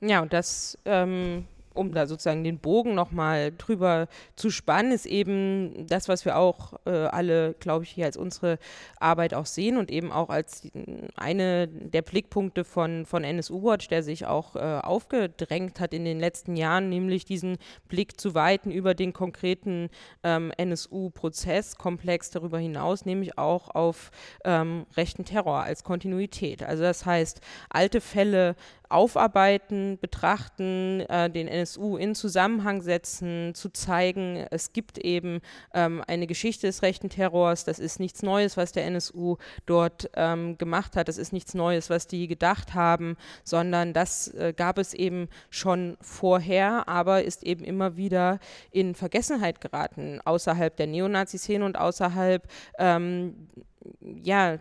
Ja, und das ähm, um da sozusagen den Bogen nochmal drüber zu spannen, ist eben das, was wir auch äh, alle, glaube ich, hier als unsere Arbeit auch sehen und eben auch als eine der Blickpunkte von, von NSU Watch, der sich auch äh, aufgedrängt hat in den letzten Jahren, nämlich diesen Blick zu weiten über den konkreten ähm, NSU-Prozesskomplex darüber hinaus, nämlich auch auf ähm, rechten Terror als Kontinuität. Also das heißt, alte Fälle aufarbeiten, betrachten, äh, den NSU in Zusammenhang setzen, zu zeigen, es gibt eben ähm, eine Geschichte des rechten Terrors, das ist nichts Neues, was der NSU dort ähm, gemacht hat, das ist nichts Neues, was die gedacht haben, sondern das äh, gab es eben schon vorher, aber ist eben immer wieder in Vergessenheit geraten, außerhalb der Neonazi-Szene und außerhalb ähm, ja,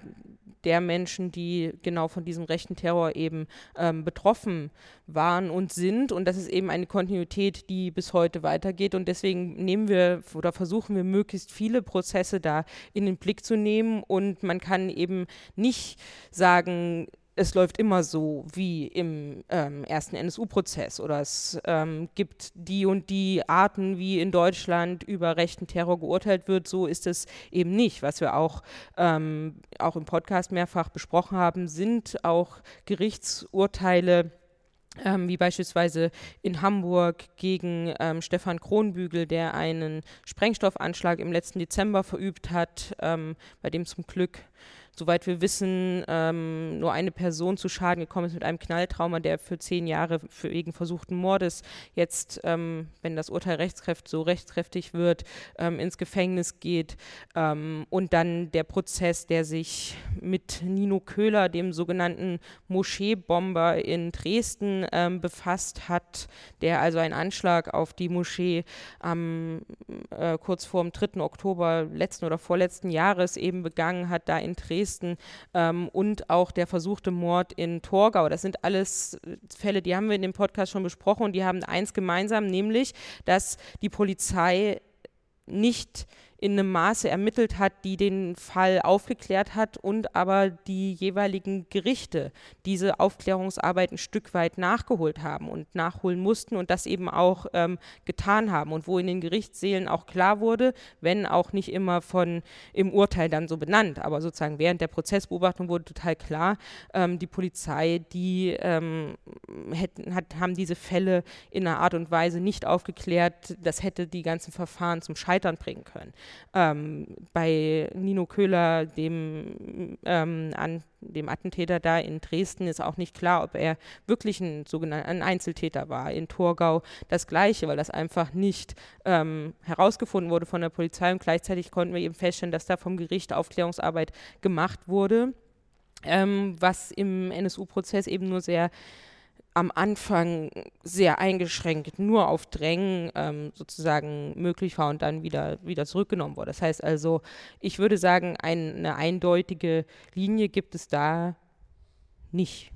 der Menschen, die genau von diesem rechten Terror eben ähm, betroffen waren und sind. Und das ist eben eine Kontinuität, die bis heute weitergeht. Und deswegen nehmen wir oder versuchen wir möglichst viele Prozesse da in den Blick zu nehmen. Und man kann eben nicht sagen, es läuft immer so wie im ähm, ersten NSU-Prozess oder es ähm, gibt die und die Arten, wie in Deutschland über rechten Terror geurteilt wird. So ist es eben nicht. Was wir auch, ähm, auch im Podcast mehrfach besprochen haben, sind auch Gerichtsurteile. Ähm, wie beispielsweise in Hamburg gegen ähm, Stefan Kronbügel, der einen Sprengstoffanschlag im letzten Dezember verübt hat, ähm, bei dem zum Glück soweit wir wissen, ähm, nur eine Person zu Schaden gekommen ist mit einem Knalltrauma, der für zehn Jahre für wegen versuchten Mordes jetzt, ähm, wenn das Urteil rechtskräftig, so rechtskräftig wird, ähm, ins Gefängnis geht. Ähm, und dann der Prozess, der sich mit Nino Köhler, dem sogenannten Moscheebomber in Dresden, ähm, befasst hat, der also einen Anschlag auf die Moschee am äh, kurz vor dem 3. Oktober letzten oder vorletzten Jahres eben begangen hat, da in Dresden ähm, und auch der versuchte Mord in Torgau. Das sind alles Fälle, die haben wir in dem Podcast schon besprochen und die haben eins gemeinsam, nämlich, dass die Polizei nicht in einem Maße ermittelt hat, die den Fall aufgeklärt hat und aber die jeweiligen Gerichte diese Aufklärungsarbeit ein Stück weit nachgeholt haben und nachholen mussten und das eben auch ähm, getan haben und wo in den Gerichtssälen auch klar wurde, wenn auch nicht immer von im Urteil dann so benannt, aber sozusagen während der Prozessbeobachtung wurde total klar, ähm, die Polizei, die ähm, hätten, hat, haben diese Fälle in einer Art und Weise nicht aufgeklärt, das hätte die ganzen Verfahren zum Scheitern bringen können. Ähm, bei Nino Köhler, dem, ähm, an, dem Attentäter da in Dresden, ist auch nicht klar, ob er wirklich ein sogenannter ein Einzeltäter war. In Torgau das Gleiche, weil das einfach nicht ähm, herausgefunden wurde von der Polizei und gleichzeitig konnten wir eben feststellen, dass da vom Gericht Aufklärungsarbeit gemacht wurde, ähm, was im NSU-Prozess eben nur sehr am Anfang sehr eingeschränkt nur auf Drängen ähm, sozusagen möglich war und dann wieder, wieder zurückgenommen wurde. Das heißt also, ich würde sagen, ein, eine eindeutige Linie gibt es da nicht.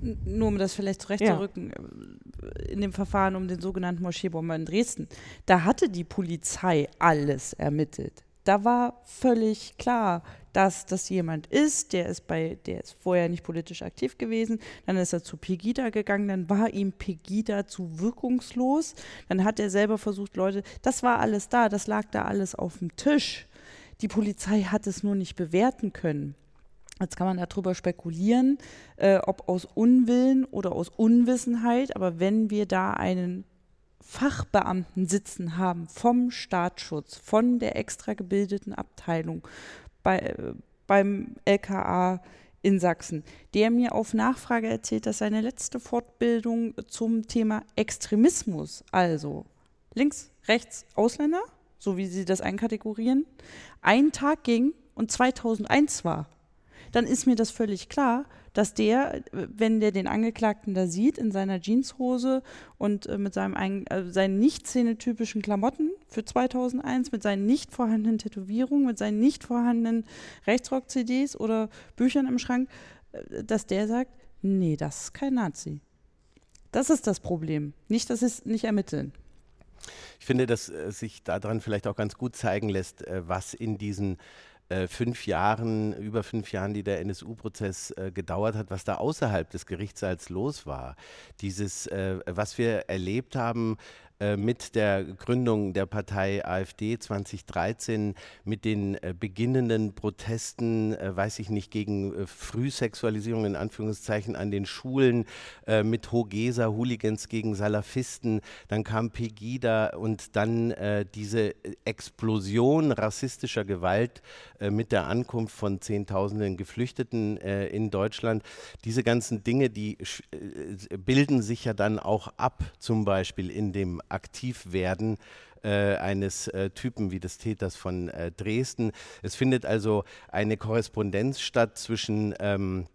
Nur um das vielleicht zurechtzurücken, ja. Äh, in dem Verfahren um den sogenannten Moscheebomber in Dresden, da hatte die Polizei alles ermittelt. Da war völlig klar, dass das jemand ist, der ist bei, der ist vorher nicht politisch aktiv gewesen, dann ist er zu Pegida gegangen, dann war ihm Pegida zu wirkungslos, dann hat er selber versucht, Leute, das war alles da, das lag da alles auf dem Tisch. Die Polizei hat es nur nicht bewerten können. Jetzt kann man darüber spekulieren, äh, ob aus Unwillen oder aus Unwissenheit, aber wenn wir da einen Fachbeamten sitzen haben vom Staatsschutz, von der extra gebildeten Abteilung, bei, beim LKA in Sachsen, der mir auf Nachfrage erzählt, dass seine letzte Fortbildung zum Thema Extremismus, also links, rechts, Ausländer, so wie sie das einkategorieren, einen Tag ging und 2001 war. Dann ist mir das völlig klar, dass der, wenn der den Angeklagten da sieht, in seiner Jeanshose und äh, mit seinem äh, seinen nicht szenetypischen Klamotten für 2001, mit seinen nicht vorhandenen Tätowierungen, mit seinen nicht vorhandenen Rechtsrock-CDs oder Büchern im Schrank, äh, dass der sagt, nee, das ist kein Nazi. Das ist das Problem. Nicht, dass es nicht ermitteln. Ich finde, dass äh, sich daran vielleicht auch ganz gut zeigen lässt, äh, was in diesen fünf Jahren, über fünf Jahren, die der NSU-Prozess äh, gedauert hat, was da außerhalb des Gerichtssaals los war. Dieses, äh, was wir erlebt haben, äh, mit der Gründung der Partei AfD 2013, mit den äh, beginnenden Protesten, äh, weiß ich nicht, gegen Frühsexualisierung in Anführungszeichen an den Schulen, mit Hogesa, Hooligans gegen Salafisten, dann kam Pegida und dann diese Explosion rassistischer Gewalt mit der Ankunft von Zehntausenden Geflüchteten in Deutschland. Diese ganzen Dinge, die bilden sich ja dann auch ab, zum Beispiel in dem Aktivwerden äh, eines äh, Typen wie des Täters von äh, Dresden. Es findet also eine Korrespondenz statt zwischen ähm,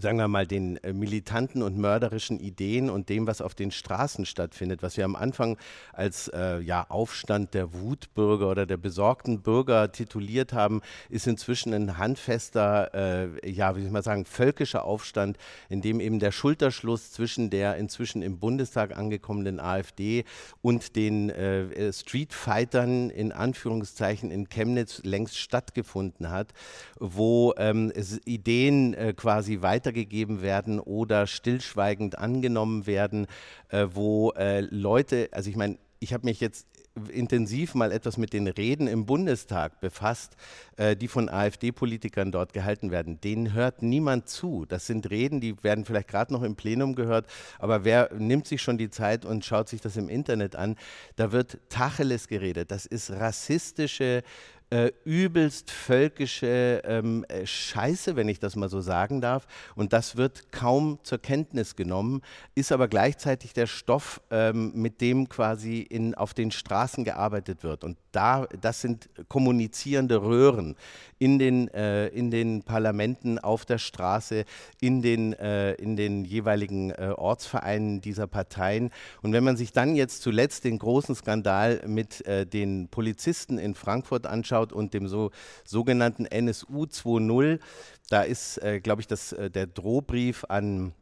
sagen wir mal, den äh, militanten und mörderischen Ideen und dem, was auf den Straßen stattfindet, was wir am Anfang als äh, ja, Aufstand der Wutbürger oder der besorgten Bürger tituliert haben, ist inzwischen ein handfester, äh, ja, wie soll man sagen, völkischer Aufstand, in dem eben der Schulterschluss zwischen der inzwischen im Bundestag angekommenen AfD und den äh, Streetfightern in Anführungszeichen in Chemnitz längst stattgefunden hat, wo ähm, Ideen äh, quasi weiter weitergegeben werden oder stillschweigend angenommen werden, äh, wo äh, Leute, also ich meine, ich habe mich jetzt intensiv mal etwas mit den Reden im Bundestag befasst, äh, die von AfD-Politikern dort gehalten werden. Denen hört niemand zu. Das sind Reden, die werden vielleicht gerade noch im Plenum gehört, aber wer nimmt sich schon die Zeit und schaut sich das im Internet an? Da wird Tacheles geredet. Das ist rassistische äh, übelst völkische ähm, äh, Scheiße, wenn ich das mal so sagen darf. Und das wird kaum zur Kenntnis genommen, ist aber gleichzeitig der Stoff, ähm, mit dem quasi in, auf den Straßen gearbeitet wird. Und da, das sind kommunizierende Röhren in den, äh, in den Parlamenten, auf der Straße, in den, äh, in den jeweiligen äh, Ortsvereinen dieser Parteien. Und wenn man sich dann jetzt zuletzt den großen Skandal mit äh, den Polizisten in Frankfurt anschaut und dem so, sogenannten NSU 2.0, da ist, äh, glaube ich, das, äh, der Drohbrief an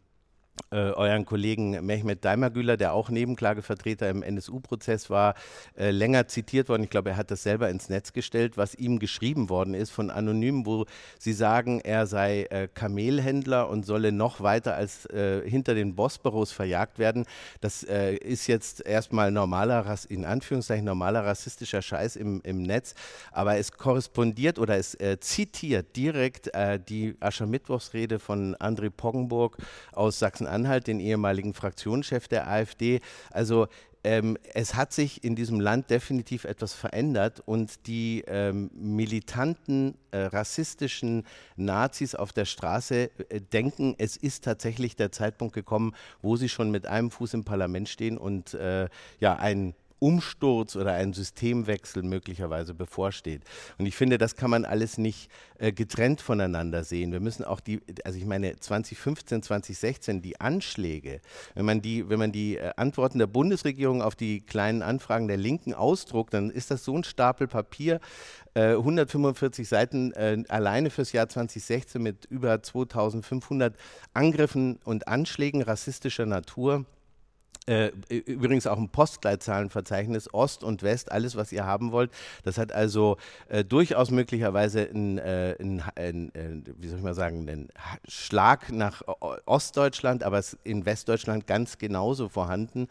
äh, euren Kollegen Mehmet Daimagüler, der auch Nebenklagevertreter im NSU-Prozess war, äh, länger zitiert worden. Ich glaube, er hat das selber ins Netz gestellt, was ihm geschrieben worden ist von Anonymen, wo sie sagen, er sei äh, Kamelhändler und solle noch weiter als äh, hinter den Bosporus verjagt werden. Das äh, ist jetzt erstmal normaler, in Anführungszeichen normaler rassistischer Scheiß im, im Netz, aber es korrespondiert oder es äh, zitiert direkt die Aschermittwochsrede von André Poggenburg aus Sachsen Sachsen-Anhalt, den ehemaligen Fraktionschef der AfD. Also ähm, es hat sich in diesem Land definitiv etwas verändert und die ähm, militanten äh, rassistischen Nazis auf der Straße äh, denken, es ist tatsächlich der Zeitpunkt gekommen, wo sie schon mit einem Fuß im Parlament stehen und äh, ja ein Umsturz oder ein Systemwechsel möglicherweise bevorsteht. Und ich finde, das kann man alles nicht äh, getrennt voneinander sehen. Wir müssen auch die, also ich meine 2015, 2016, die Anschläge, wenn man die, wenn man die äh, Antworten der Bundesregierung auf die kleinen Anfragen der Linken ausdruckt, dann ist das so ein Stapel Papier, 145 äh, Seiten äh, alleine fürs Jahr 2016 mit über 2500 Angriffen und Anschlägen rassistischer Natur. Äh, übrigens auch ein Postleitzahlenverzeichnis, Ost und West, alles, was ihr haben wollt. Das hat also äh, durchaus möglicherweise einen, äh, einen, einen, wie soll ich mal sagen, einen Schlag nach Ostdeutschland, aber in Westdeutschland ganz genauso vorhanden.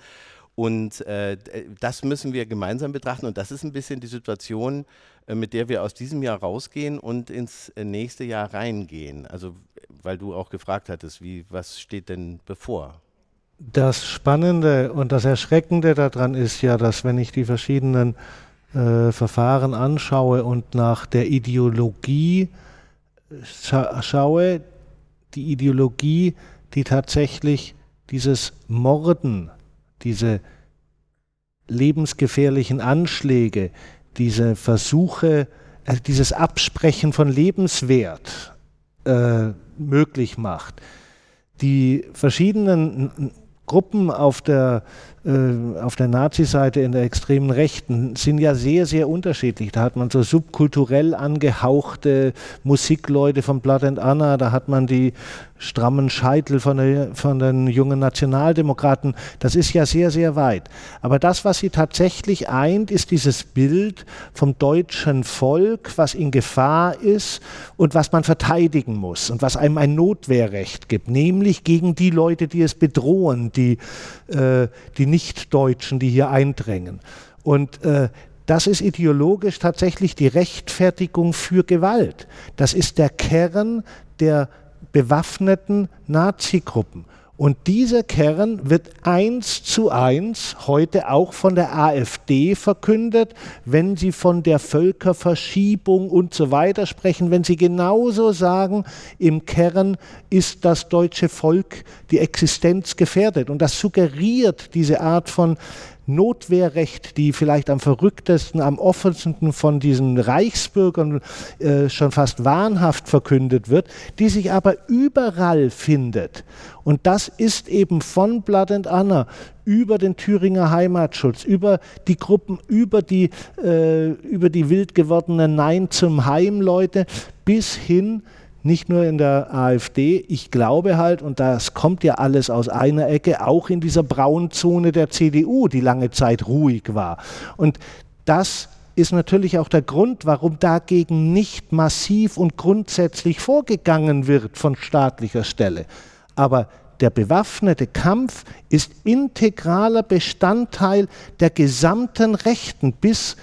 Und äh, das müssen wir gemeinsam betrachten. Und das ist ein bisschen die Situation, äh, mit der wir aus diesem Jahr rausgehen und ins nächste Jahr reingehen. Also, weil du auch gefragt hattest, wie, was steht denn bevor? Das Spannende und das Erschreckende daran ist ja, dass wenn ich die verschiedenen äh, Verfahren anschaue und nach der Ideologie scha schaue, die Ideologie, die tatsächlich dieses Morden, diese lebensgefährlichen Anschläge, diese Versuche, äh, dieses Absprechen von Lebenswert äh, möglich macht, die verschiedenen Gruppen auf der, äh, auf der Nazi-Seite in der extremen Rechten sind ja sehr, sehr unterschiedlich. Da hat man so subkulturell angehauchte Musikleute von Blood and Anna, da hat man die strammen Scheitel von, der, von den jungen Nationaldemokraten. Das ist ja sehr, sehr weit. Aber das, was sie tatsächlich eint, ist dieses Bild vom deutschen Volk, was in Gefahr ist und was man verteidigen muss und was einem ein Notwehrrecht gibt, nämlich gegen die Leute, die es bedrohen, die, äh, die Nicht-Deutschen, die hier eindrängen. Und äh, das ist ideologisch tatsächlich die Rechtfertigung für Gewalt. Das ist der Kern der bewaffneten Nazi-Gruppen. Und dieser Kern wird eins zu eins heute auch von der AfD verkündet, wenn sie von der Völkerverschiebung und so weiter sprechen, wenn sie genauso sagen, im Kern ist das deutsche Volk die Existenz gefährdet. Und das suggeriert diese Art von Notwehrrecht, die vielleicht am verrücktesten, am offensten von diesen Reichsbürgern äh, schon fast wahnhaft verkündet wird, die sich aber überall findet. Und das ist eben von Blood and Anna über den Thüringer Heimatschutz, über die Gruppen, über die, äh, über die wild gewordenen Nein zum Heim Leute bis hin nicht nur in der AfD, ich glaube halt, und das kommt ja alles aus einer Ecke, auch in dieser Braunzone der CDU, die lange Zeit ruhig war. Und das ist natürlich auch der Grund, warum dagegen nicht massiv und grundsätzlich vorgegangen wird von staatlicher Stelle. Aber der bewaffnete Kampf ist integraler Bestandteil der gesamten Rechten bis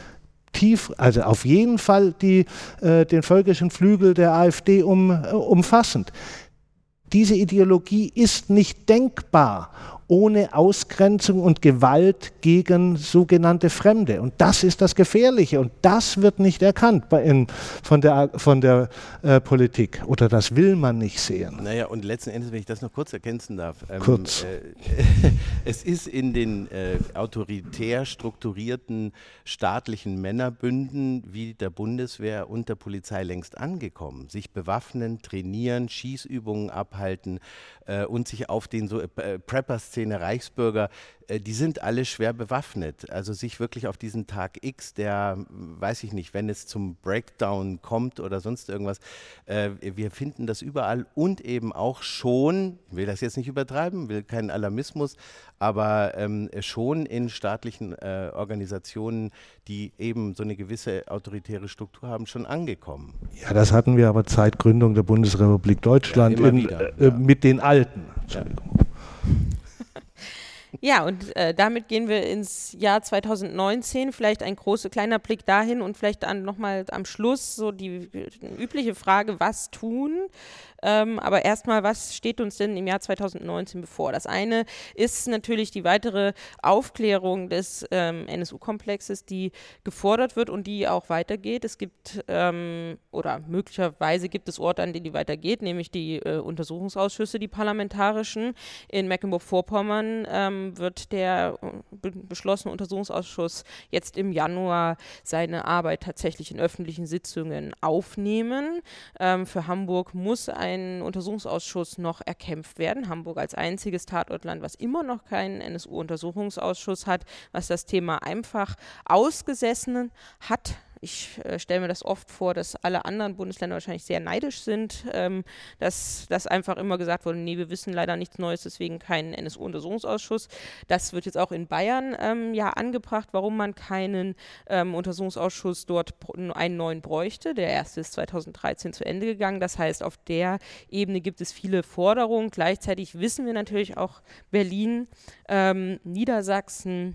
tief, also auf jeden Fall die, äh, den völkischen Flügel der AfD um, äh, umfassend. Diese Ideologie ist nicht denkbar ohne Ausgrenzung und Gewalt gegen sogenannte Fremde. Und das ist das Gefährliche und das wird nicht erkannt in, von der, von der äh, Politik oder das will man nicht sehen. Naja, und letzten Endes, wenn ich das noch kurz ergänzen darf. Ähm, kurz. Äh, es ist in den äh, autoritär strukturierten staatlichen Männerbünden wie der Bundeswehr und der Polizei längst angekommen. Sich bewaffnen, trainieren, Schießübungen abhalten und sich auf den so äh, Prepper-Szene Reichsbürger äh, die sind alle schwer bewaffnet. Also sich wirklich auf diesen Tag X, der, weiß ich nicht, wenn es zum Breakdown kommt oder sonst irgendwas, äh, wir finden das überall und eben auch schon, ich will das jetzt nicht übertreiben, will keinen Alarmismus, aber ähm, schon in staatlichen äh, Organisationen, die eben so eine gewisse autoritäre Struktur haben, schon angekommen. Ja, das hatten wir aber seit Gründung der Bundesrepublik Deutschland ja, in, wieder, äh, ja. mit den Alten. Entschuldigung. Ja. Ja, und äh, damit gehen wir ins Jahr 2019. Vielleicht ein großer, kleiner Blick dahin und vielleicht nochmal am Schluss so die, die übliche Frage, was tun? Ähm, aber erstmal, was steht uns denn im Jahr 2019 bevor? Das eine ist natürlich die weitere Aufklärung des ähm, NSU-Komplexes, die gefordert wird und die auch weitergeht. Es gibt ähm, oder möglicherweise gibt es Orte, an denen die weitergeht, nämlich die äh, Untersuchungsausschüsse, die parlamentarischen. In Mecklenburg-Vorpommern ähm, wird der äh, be beschlossene Untersuchungsausschuss jetzt im Januar seine Arbeit tatsächlich in öffentlichen Sitzungen aufnehmen. Ähm, für Hamburg muss ein ein Untersuchungsausschuss noch erkämpft werden. Hamburg als einziges Tatortland, was immer noch keinen NSU-Untersuchungsausschuss hat, was das Thema einfach ausgesessen hat ich äh, stelle mir das oft vor, dass alle anderen Bundesländer wahrscheinlich sehr neidisch sind, ähm, dass, dass einfach immer gesagt wurde, nee, wir wissen leider nichts Neues, deswegen keinen NSU-Untersuchungsausschuss. Das wird jetzt auch in Bayern ähm, ja angebracht, warum man keinen ähm, Untersuchungsausschuss dort einen neuen bräuchte. Der erste ist 2013 zu Ende gegangen. Das heißt, auf der Ebene gibt es viele Forderungen. Gleichzeitig wissen wir natürlich auch Berlin, ähm, Niedersachsen,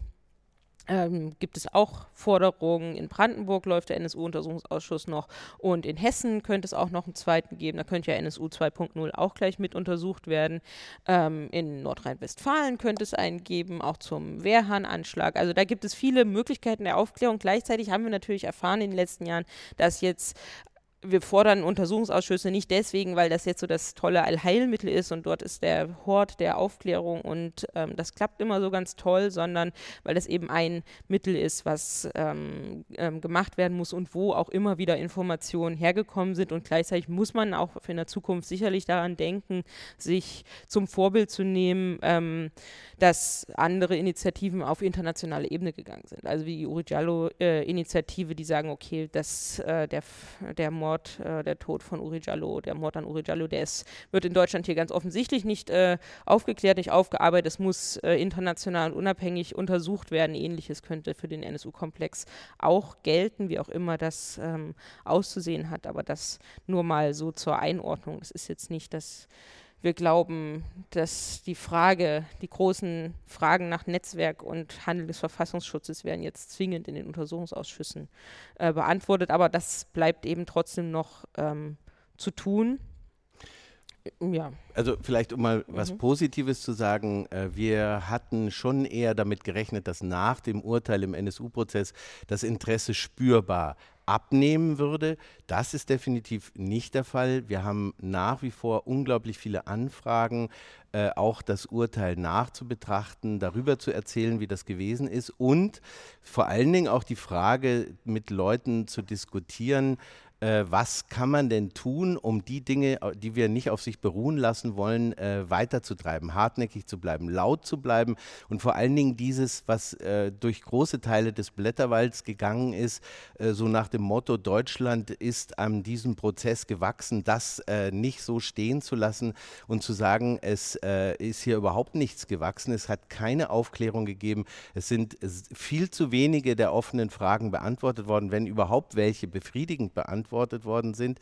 ähm, gibt es auch Forderungen. In Brandenburg läuft der NSU-Untersuchungsausschuss noch und in Hessen könnte es auch noch einen zweiten geben. Da könnte ja NSU 2.0 auch gleich mit untersucht werden. Ähm, in Nordrhein-Westfalen könnte es einen geben, auch zum Wehrhahn-Anschlag. Also da gibt es viele Möglichkeiten der Aufklärung. Gleichzeitig haben wir natürlich erfahren in den letzten Jahren, dass jetzt wir fordern Untersuchungsausschüsse nicht deswegen, weil das jetzt so das tolle Allheilmittel ist und dort ist der Hort der Aufklärung und ähm, das klappt immer so ganz toll, sondern weil das eben ein Mittel ist, was ähm, ähm, gemacht werden muss und wo auch immer wieder Informationen hergekommen sind und gleichzeitig muss man auch in der Zukunft sicherlich daran denken, sich zum Vorbild zu nehmen, ähm, dass andere Initiativen auf internationale Ebene gegangen sind. Also wie die Uri Giallo-Initiative, äh, die sagen, okay, dass äh, der, der Mord Mord, äh, der Tod von Uri Jallo, der Mord an Uri Jallo, der ist, wird in Deutschland hier ganz offensichtlich nicht äh, aufgeklärt, nicht aufgearbeitet. Es muss äh, international und unabhängig untersucht werden. Ähnliches könnte für den NSU-Komplex auch gelten, wie auch immer das ähm, auszusehen hat. Aber das nur mal so zur Einordnung. Es ist jetzt nicht das wir glauben, dass die Frage, die großen Fragen nach Netzwerk und Handel des Verfassungsschutzes werden jetzt zwingend in den Untersuchungsausschüssen äh, beantwortet, aber das bleibt eben trotzdem noch ähm, zu tun. Ja. Also vielleicht um mal was mhm. Positives zu sagen, äh, wir hatten schon eher damit gerechnet, dass nach dem Urteil im NSU-Prozess das Interesse spürbar abnehmen würde. Das ist definitiv nicht der Fall. Wir haben nach wie vor unglaublich viele Anfragen, äh, auch das Urteil nachzubetrachten, darüber zu erzählen, wie das gewesen ist und vor allen Dingen auch die Frage mit Leuten zu diskutieren, äh, was kann man denn tun, um die Dinge, äh, die wir nicht auf sich beruhen lassen wollen, äh, weiterzutreiben, hartnäckig zu bleiben, laut zu bleiben und vor allen Dingen dieses, was äh, durch große Teile des Blätterwalds gegangen ist, äh, so nach dem Motto, Deutschland ist an diesem Prozess gewachsen, das äh, nicht so stehen zu lassen und zu sagen, es ist hier überhaupt nichts gewachsen, es hat keine Aufklärung gegeben, es sind viel zu wenige der offenen Fragen beantwortet worden, wenn überhaupt welche befriedigend beantwortet beantwortet worden sind.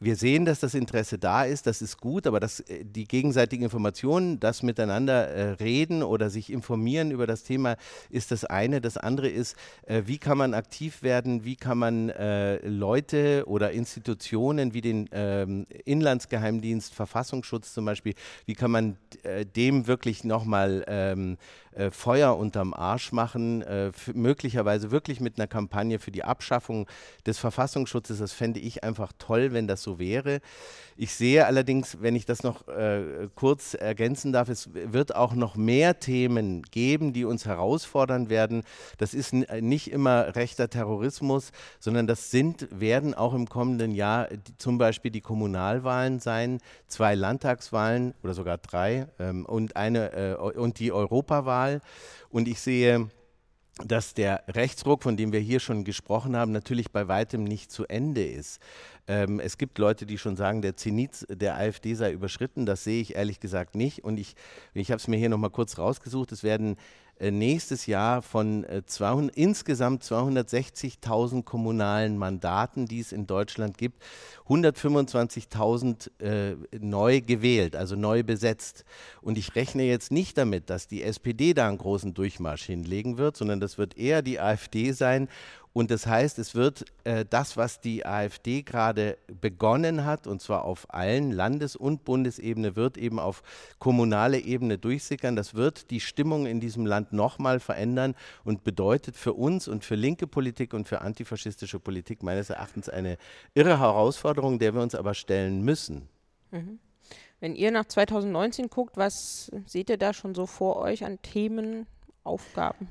wir sehen, dass das Interesse da ist, das ist gut, aber dass äh, die gegenseitigen Informationen, das miteinander äh, reden oder sich informieren über das Thema, ist das eine. Das andere ist, äh, wie kann man aktiv werden, wie kann man äh, Leute oder Institutionen wie den ähm, Inlandsgeheimdienst, Verfassungsschutz zum Beispiel, wie kann man äh, dem wirklich nochmal ähm, äh, Feuer unterm Arsch machen, äh, möglicherweise wirklich mit einer Kampagne für die Abschaffung des Verfassungsschutzes. Das fände ich einfach toll, wenn das so wäre. Ich sehe allerdings, wenn ich das noch äh, kurz ergänzen darf, es wird auch noch mehr Themen geben, die uns herausfordern werden. Das ist nicht immer rechter Terrorismus, sondern das sind, werden auch im kommenden Jahr die, zum Beispiel die Kommunalwahlen sein, zwei Landtagswahlen oder sogar drei ähm, und, eine, äh, und die Europawahl. Und ich sehe, dass der Rechtsruck, von dem wir hier schon gesprochen haben, natürlich bei weitem nicht zu Ende ist. Ähm, es gibt Leute, die schon sagen, der Zenit der AfD sei überschritten. Das sehe ich ehrlich gesagt nicht. Und ich, ich habe es mir hier nochmal kurz rausgesucht. Es werden nächstes Jahr von 200, äh, insgesamt 260.000 kommunalen Mandaten, die es in Deutschland gibt, 125.000 äh, neu gewählt, also neu besetzt. Und ich rechne jetzt nicht damit, dass die SPD da einen großen Durchmarsch hinlegen wird, sondern das wird eher die AfD sein. Und das heißt, es wird äh, das, was die AfD gerade begonnen hat, und zwar auf allen Landes- und Bundesebene, wird eben auf kommunale Ebene durchsickern. Das wird die Stimmung in diesem Land nochmal verändern und bedeutet für uns und für linke Politik und für antifaschistische Politik meines Erachtens eine irre Herausforderung, der wir uns aber stellen müssen. Mhm. Wenn ihr nach 2019 guckt, was seht ihr da schon so vor euch an Themen, Aufgaben?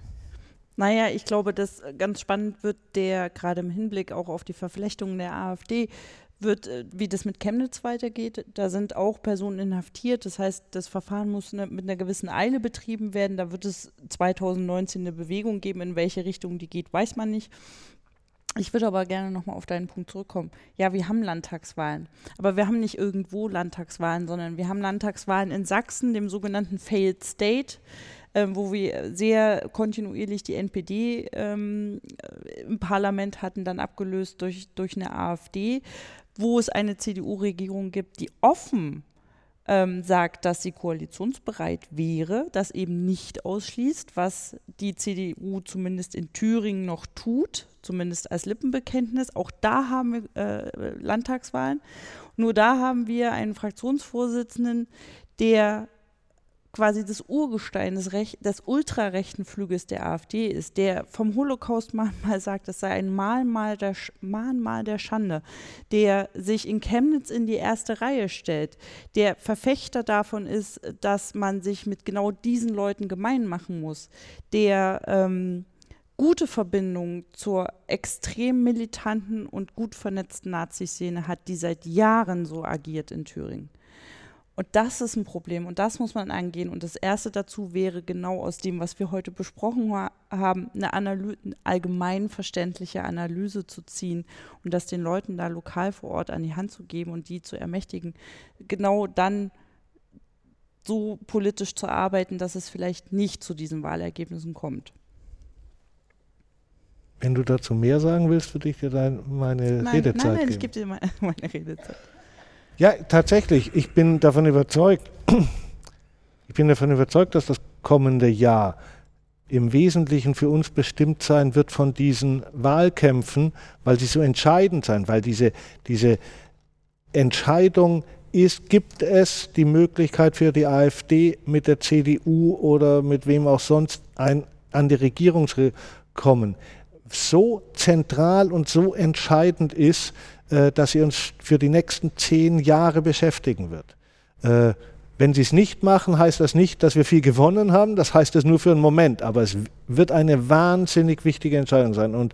Naja, ich glaube, dass äh, ganz spannend wird, der gerade im Hinblick auch auf die Verflechtung der AfD wird, äh, wie das mit Chemnitz weitergeht. Da sind auch Personen inhaftiert. Das heißt, das Verfahren muss ne, mit einer gewissen Eile betrieben werden. Da wird es 2019 eine Bewegung geben. In welche Richtung die geht, weiß man nicht. Ich würde aber gerne nochmal auf deinen Punkt zurückkommen. Ja, wir haben Landtagswahlen. Aber wir haben nicht irgendwo Landtagswahlen, sondern wir haben Landtagswahlen in Sachsen, dem sogenannten Failed State ähm, wo wir sehr kontinuierlich die NPD ähm, im Parlament hatten, dann abgelöst durch, durch eine AfD, wo es eine CDU-Regierung gibt, die offen ähm, sagt, dass sie koalitionsbereit wäre, das eben nicht ausschließt, was die CDU zumindest in Thüringen noch tut, zumindest als Lippenbekenntnis. Auch da haben wir äh, Landtagswahlen. Nur da haben wir einen Fraktionsvorsitzenden, der quasi das Urgestein des, Rech des ultrarechten Flüges der AfD ist, der vom Holocaust-Mahnmal sagt, es sei ein Mahnmal der, Sch Mahnmal der Schande, der sich in Chemnitz in die erste Reihe stellt, der Verfechter davon ist, dass man sich mit genau diesen Leuten gemein machen muss, der ähm, gute Verbindung zur extrem militanten und gut vernetzten Nazi-Szene hat, die seit Jahren so agiert in Thüringen. Und das ist ein Problem und das muss man angehen. Und das Erste dazu wäre genau aus dem, was wir heute besprochen haben, eine, Analy eine allgemein verständliche Analyse zu ziehen und das den Leuten da lokal vor Ort an die Hand zu geben und die zu ermächtigen, genau dann so politisch zu arbeiten, dass es vielleicht nicht zu diesen Wahlergebnissen kommt. Wenn du dazu mehr sagen willst, würde ich dir dann meine nein, Redezeit nein, nein, geben. ich gebe dir meine, meine Redezeit. Ja, tatsächlich. Ich bin davon überzeugt, ich bin davon überzeugt, dass das kommende Jahr im Wesentlichen für uns bestimmt sein wird von diesen Wahlkämpfen, weil sie so entscheidend sein, weil diese, diese Entscheidung ist, gibt es die Möglichkeit für die AfD mit der CDU oder mit wem auch sonst ein, an die Regierung zu kommen, so zentral und so entscheidend ist, dass sie uns für die nächsten zehn Jahre beschäftigen wird. Äh, wenn sie es nicht machen, heißt das nicht, dass wir viel gewonnen haben, das heißt es nur für einen Moment, aber es wird eine wahnsinnig wichtige Entscheidung sein. Und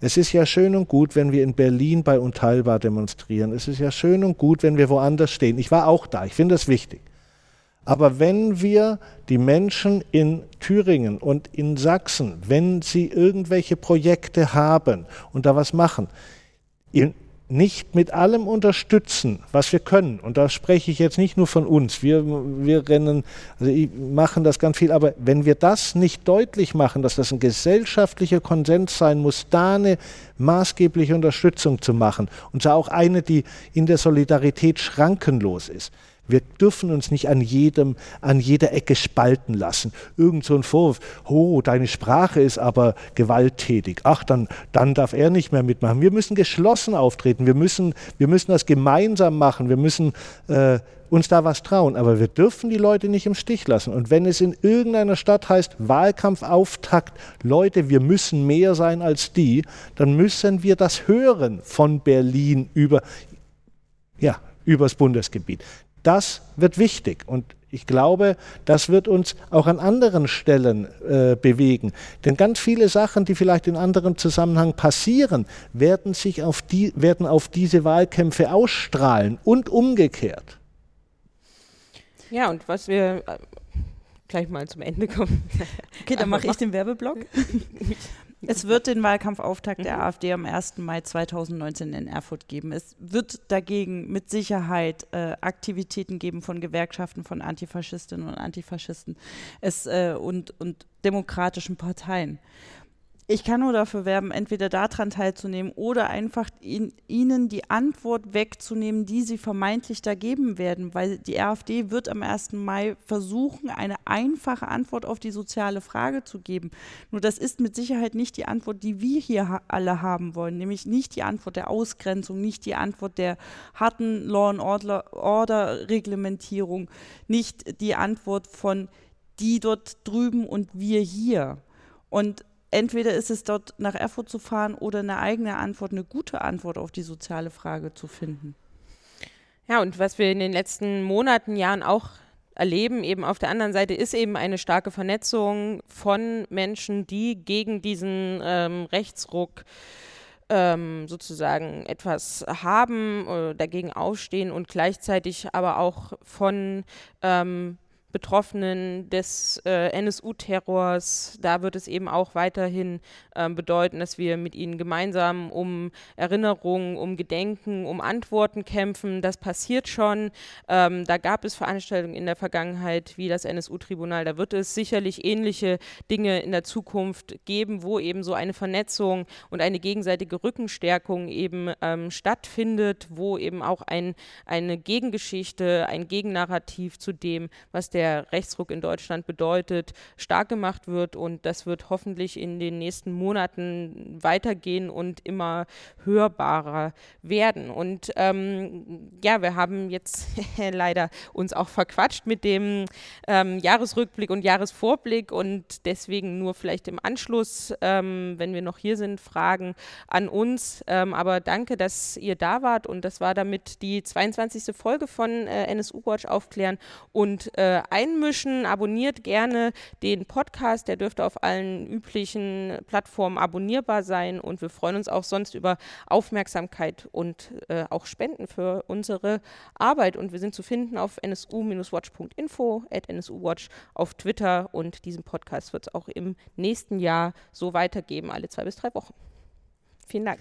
es ist ja schön und gut, wenn wir in Berlin bei Unteilbar demonstrieren. Es ist ja schön und gut, wenn wir woanders stehen. Ich war auch da, ich finde das wichtig. Aber wenn wir die Menschen in Thüringen und in Sachsen, wenn sie irgendwelche Projekte haben und da was machen, nicht mit allem unterstützen, was wir können, und da spreche ich jetzt nicht nur von uns, wir, wir rennen, also machen das ganz viel, aber wenn wir das nicht deutlich machen, dass das ein gesellschaftlicher Konsens sein muss, da eine maßgebliche Unterstützung zu machen, und zwar auch eine, die in der Solidarität schrankenlos ist, wir dürfen uns nicht an jedem, an jeder Ecke spalten lassen. Irgend so ein Vorwurf, oh, deine Sprache ist aber gewalttätig. Ach, dann, dann darf er nicht mehr mitmachen. Wir müssen geschlossen auftreten. Wir müssen, wir müssen das gemeinsam machen. Wir müssen äh, uns da was trauen. Aber wir dürfen die Leute nicht im Stich lassen. Und wenn es in irgendeiner Stadt heißt, Wahlkampfauftakt, Leute, wir müssen mehr sein als die, dann müssen wir das hören von Berlin über, ja, übers Bundesgebiet. Das wird wichtig und ich glaube, das wird uns auch an anderen Stellen äh, bewegen. Denn ganz viele Sachen, die vielleicht in anderem Zusammenhang passieren, werden sich auf, die, werden auf diese Wahlkämpfe ausstrahlen und umgekehrt. Ja, und was wir äh, gleich mal zum Ende kommen. Okay, dann mache ich den Werbeblock. Es wird den Wahlkampfauftakt mhm. der AfD am 1. Mai 2019 in Erfurt geben. Es wird dagegen mit Sicherheit äh, Aktivitäten geben von Gewerkschaften, von Antifaschistinnen und Antifaschisten es, äh, und, und demokratischen Parteien ich kann nur dafür werben, entweder daran teilzunehmen oder einfach in, ihnen die Antwort wegzunehmen, die sie vermeintlich da geben werden, weil die AfD wird am 1. Mai versuchen, eine einfache Antwort auf die soziale Frage zu geben. Nur das ist mit Sicherheit nicht die Antwort, die wir hier ha alle haben wollen, nämlich nicht die Antwort der Ausgrenzung, nicht die Antwort der harten Law and Order, Reglementierung, nicht die Antwort von die dort drüben und wir hier. Und entweder ist es dort nach Erfurt zu fahren oder eine eigene Antwort, eine gute Antwort auf die soziale Frage zu finden. Ja, und was wir in den letzten Monaten, Jahren auch erleben, eben auf der anderen Seite ist eben eine starke Vernetzung von Menschen, die gegen diesen ähm, Rechtsruck ähm, sozusagen etwas haben, äh, dagegen aufstehen und gleichzeitig aber auch von ähm, Betroffenen des äh, NSU-Terrors. Da wird es eben auch weiterhin äh, bedeuten, dass wir mit ihnen gemeinsam um Erinnerungen, um Gedenken, um Antworten kämpfen. Das passiert schon. Ähm, da gab es Veranstaltungen in der Vergangenheit wie das NSU-Tribunal. Da wird es sicherlich ähnliche Dinge in der Zukunft geben, wo eben so eine Vernetzung und eine gegenseitige Rückenstärkung eben ähm, stattfindet, wo eben auch ein, eine Gegengeschichte, ein Gegennarrativ zu dem, was der der Rechtsruck in Deutschland bedeutet, stark gemacht wird. Und das wird hoffentlich in den nächsten Monaten weitergehen und immer hörbarer werden. Und ähm, ja, wir haben jetzt leider uns auch verquatscht mit dem ähm, Jahresrückblick und Jahresvorblick und deswegen nur vielleicht im Anschluss, ähm, wenn wir noch hier sind, Fragen an uns. Ähm, aber danke, dass ihr da wart und das war damit die 22. Folge von äh, NSU Watch aufklären und äh, einmischen. Abonniert gerne den Podcast, der dürfte auf allen üblichen Plattformen abonnierbar sein und wir freuen uns auch sonst über Aufmerksamkeit und äh, auch Spenden für unsere Arbeit. Und wir sind zu finden auf nsu-watch.info, at nsuwatch auf Twitter und diesen Podcast wird es auch im nächsten Jahr so weitergeben, alle zwei bis drei Wochen. Vielen Dank.